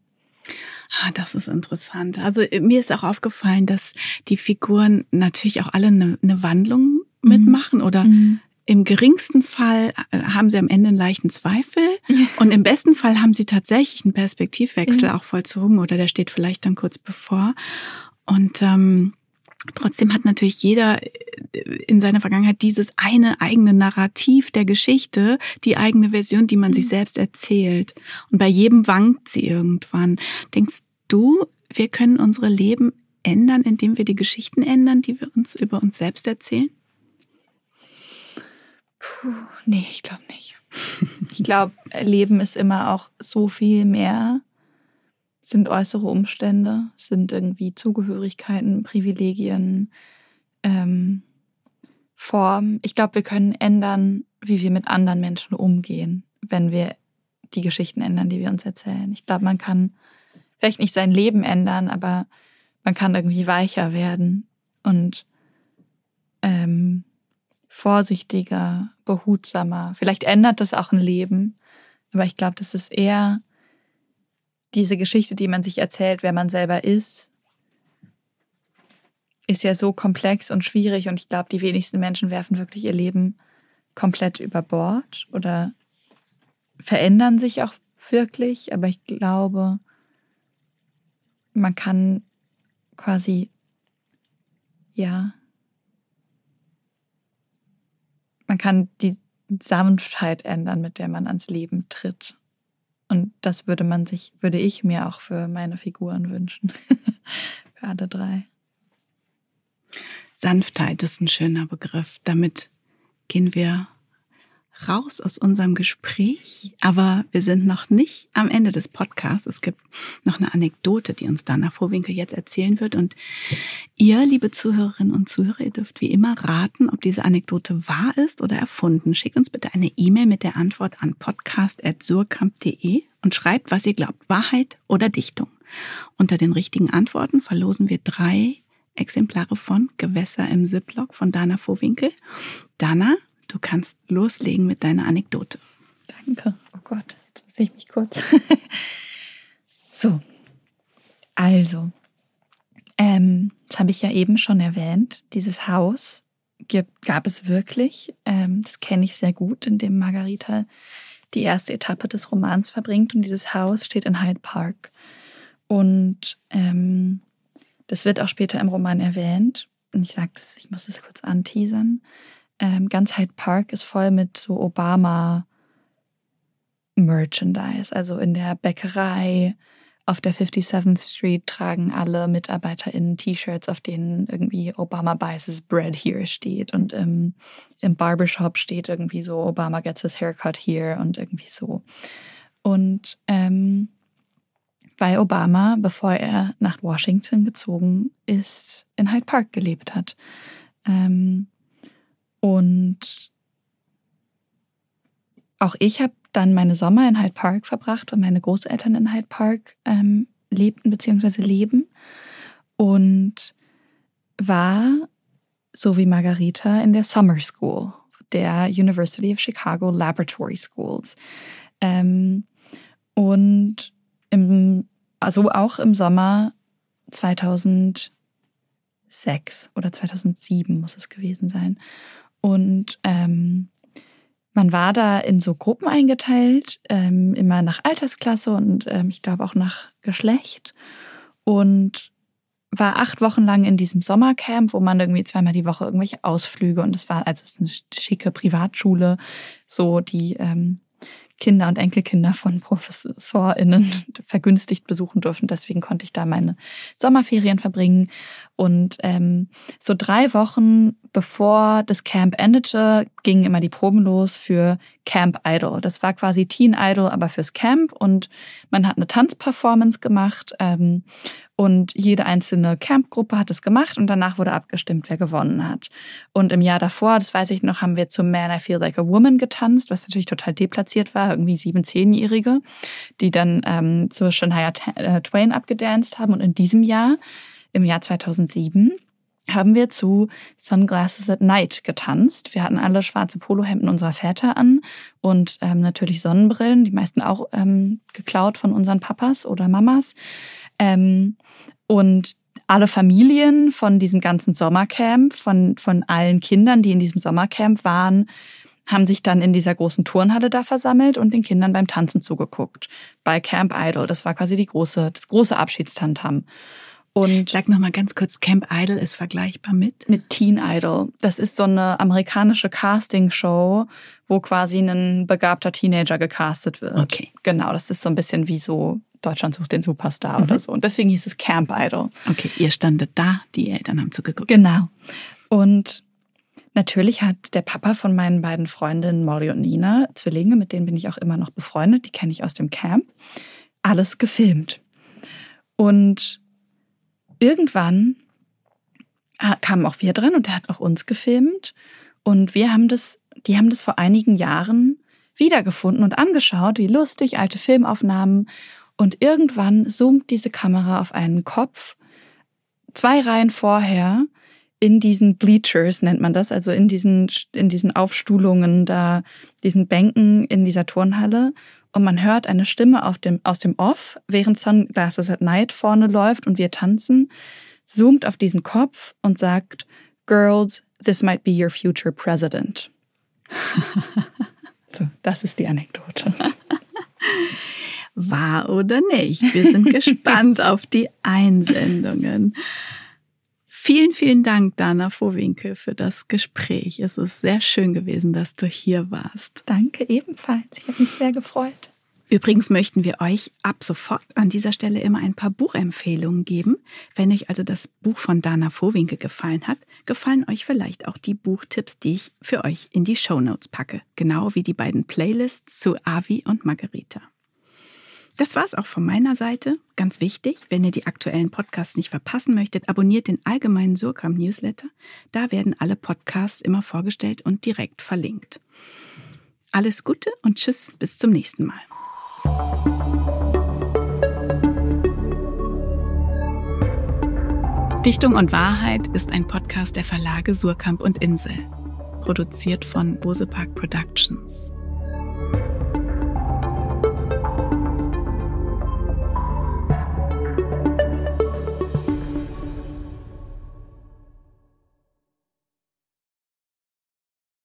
Ah, das ist interessant. Also äh, mir ist auch aufgefallen, dass die Figuren natürlich auch alle eine, eine Wandlung mhm. mitmachen oder mhm. im geringsten Fall äh, haben sie am Ende einen leichten Zweifel und im besten Fall haben sie tatsächlich einen Perspektivwechsel auch vollzogen oder der steht vielleicht dann kurz bevor. Und ähm, Trotzdem hat natürlich jeder äh, in seiner Vergangenheit dieses eine eigene Narrativ der Geschichte, die eigene Version, die man sich mhm. selbst erzählt. Und bei jedem wankt sie irgendwann. Denkst du, wir können unsere Leben ändern, indem wir die Geschichten ändern, die wir uns über uns selbst erzählen? Puh, nee, ich glaube nicht. Ich glaube, Leben ist immer auch so viel mehr sind äußere Umstände, sind irgendwie Zugehörigkeiten, Privilegien, ähm, Formen. Ich glaube, wir können ändern, wie wir mit anderen Menschen umgehen, wenn wir die Geschichten ändern, die wir uns erzählen. Ich glaube, man kann vielleicht nicht sein Leben ändern, aber man kann irgendwie weicher werden und ähm, vorsichtiger, behutsamer. Vielleicht ändert das auch ein Leben, aber ich glaube, das ist eher diese Geschichte, die man sich erzählt, wer man selber ist, ist ja so komplex und schwierig und ich glaube, die wenigsten Menschen werfen wirklich ihr Leben komplett über Bord oder verändern sich auch wirklich, aber ich glaube, man kann quasi, ja, man kann die Sanftheit ändern, mit der man ans Leben tritt. Und das würde man sich, würde ich mir auch für meine Figuren wünschen. für alle drei. Sanftheit ist ein schöner Begriff. Damit gehen wir raus aus unserem Gespräch, aber wir sind noch nicht am Ende des Podcasts. Es gibt noch eine Anekdote, die uns Dana Vorwinkel jetzt erzählen wird. Und ihr, liebe Zuhörerinnen und Zuhörer, ihr dürft wie immer raten, ob diese Anekdote wahr ist oder erfunden. Schickt uns bitte eine E-Mail mit der Antwort an podcast.surkamp.de und schreibt, was ihr glaubt, Wahrheit oder Dichtung. Unter den richtigen Antworten verlosen wir drei Exemplare von Gewässer im Ziplock von Dana Vorwinkel. Dana, Du kannst loslegen mit deiner Anekdote. Danke. Oh Gott, jetzt muss ich mich kurz. so, also, ähm, das habe ich ja eben schon erwähnt. Dieses Haus gibt, gab es wirklich. Ähm, das kenne ich sehr gut, in dem Margarita die erste Etappe des Romans verbringt. Und dieses Haus steht in Hyde Park. Und ähm, das wird auch später im Roman erwähnt. Und ich sage das, ich muss das kurz anteasern ähm, ganz Hyde Park ist voll mit so Obama Merchandise. Also in der Bäckerei auf der 57th Street tragen alle MitarbeiterInnen T-Shirts, auf denen irgendwie Obama buys his bread here steht. Und im, im Barbershop steht irgendwie so Obama gets his haircut here und irgendwie so. Und ähm, weil Obama, bevor er nach Washington gezogen ist, in Hyde Park gelebt hat. Ähm, und auch ich habe dann meine Sommer in Hyde Park verbracht und meine Großeltern in Hyde Park ähm, lebten bzw. leben und war, so wie Margarita, in der Summer School der University of Chicago Laboratory Schools. Ähm, und im, also auch im Sommer 2006 oder 2007 muss es gewesen sein. Und ähm, man war da in so Gruppen eingeteilt, ähm, immer nach Altersklasse und ähm, ich glaube auch nach Geschlecht. Und war acht Wochen lang in diesem Sommercamp, wo man irgendwie zweimal die Woche irgendwelche Ausflüge und es war also es ist eine schicke Privatschule, so die ähm, Kinder und Enkelkinder von ProfessorInnen vergünstigt besuchen durften. Deswegen konnte ich da meine Sommerferien verbringen. Und ähm, so drei Wochen bevor das Camp endete, gingen immer die Proben los für Camp Idol. Das war quasi Teen Idol, aber fürs Camp. Und man hat eine Tanzperformance gemacht. Ähm, und jede einzelne Campgruppe hat es gemacht und danach wurde abgestimmt, wer gewonnen hat. Und im Jahr davor, das weiß ich noch, haben wir zum Man I Feel Like a Woman getanzt, was natürlich total deplatziert war, irgendwie sieben, zehnjährige, die dann ähm, zur Shania äh, Twain abgedanced haben. Und in diesem Jahr, im Jahr 2007, haben wir zu Sunglasses at Night getanzt. Wir hatten alle schwarze Polohemden unserer Väter an und ähm, natürlich Sonnenbrillen, die meisten auch ähm, geklaut von unseren Papas oder Mamas. Ähm, und alle Familien von diesem ganzen Sommercamp, von, von allen Kindern, die in diesem Sommercamp waren, haben sich dann in dieser großen Turnhalle da versammelt und den Kindern beim Tanzen zugeguckt. Bei Camp Idol. Das war quasi die große, das große Abschiedstantam. Und sag noch mal ganz kurz, Camp Idol ist vergleichbar mit mit Teen Idol. Das ist so eine amerikanische Casting-Show, wo quasi ein begabter Teenager gecastet wird. Okay. Genau, das ist so ein bisschen wie so Deutschland sucht den Superstar mhm. oder so. Und deswegen hieß es Camp Idol. Okay, ihr standet da, die Eltern haben zugeguckt. Genau. Und natürlich hat der Papa von meinen beiden Freundinnen Molly und Nina, Zwillinge, mit denen bin ich auch immer noch befreundet, die kenne ich aus dem Camp, alles gefilmt. Und irgendwann kamen auch wir dran und er hat auch uns gefilmt. Und wir haben das, die haben das vor einigen Jahren wiedergefunden und angeschaut, wie lustig, alte Filmaufnahmen. Und irgendwann zoomt diese Kamera auf einen Kopf, zwei Reihen vorher, in diesen Bleachers nennt man das, also in diesen, in diesen Aufstuhlungen da, diesen Bänken in dieser Turnhalle und man hört eine Stimme auf dem, aus dem Off, während Sunglasses at Night vorne läuft und wir tanzen, zoomt auf diesen Kopf und sagt, Girls, this might be your future president. so, das ist die Anekdote. Wahr oder nicht? Wir sind gespannt auf die Einsendungen. Vielen, vielen Dank, Dana Vorwinkel, für das Gespräch. Es ist sehr schön gewesen, dass du hier warst. Danke ebenfalls. Ich habe mich sehr gefreut. Übrigens möchten wir euch ab sofort an dieser Stelle immer ein paar Buchempfehlungen geben. Wenn euch also das Buch von Dana Vorwinkel gefallen hat, gefallen euch vielleicht auch die Buchtipps, die ich für euch in die Show Notes packe. Genau wie die beiden Playlists zu Avi und Margarita. Das war's auch von meiner Seite. Ganz wichtig, wenn ihr die aktuellen Podcasts nicht verpassen möchtet, abonniert den allgemeinen Surkamp Newsletter. Da werden alle Podcasts immer vorgestellt und direkt verlinkt. Alles Gute und Tschüss, bis zum nächsten Mal. Dichtung und Wahrheit ist ein Podcast der Verlage Surkamp und Insel, produziert von Bosepark Productions.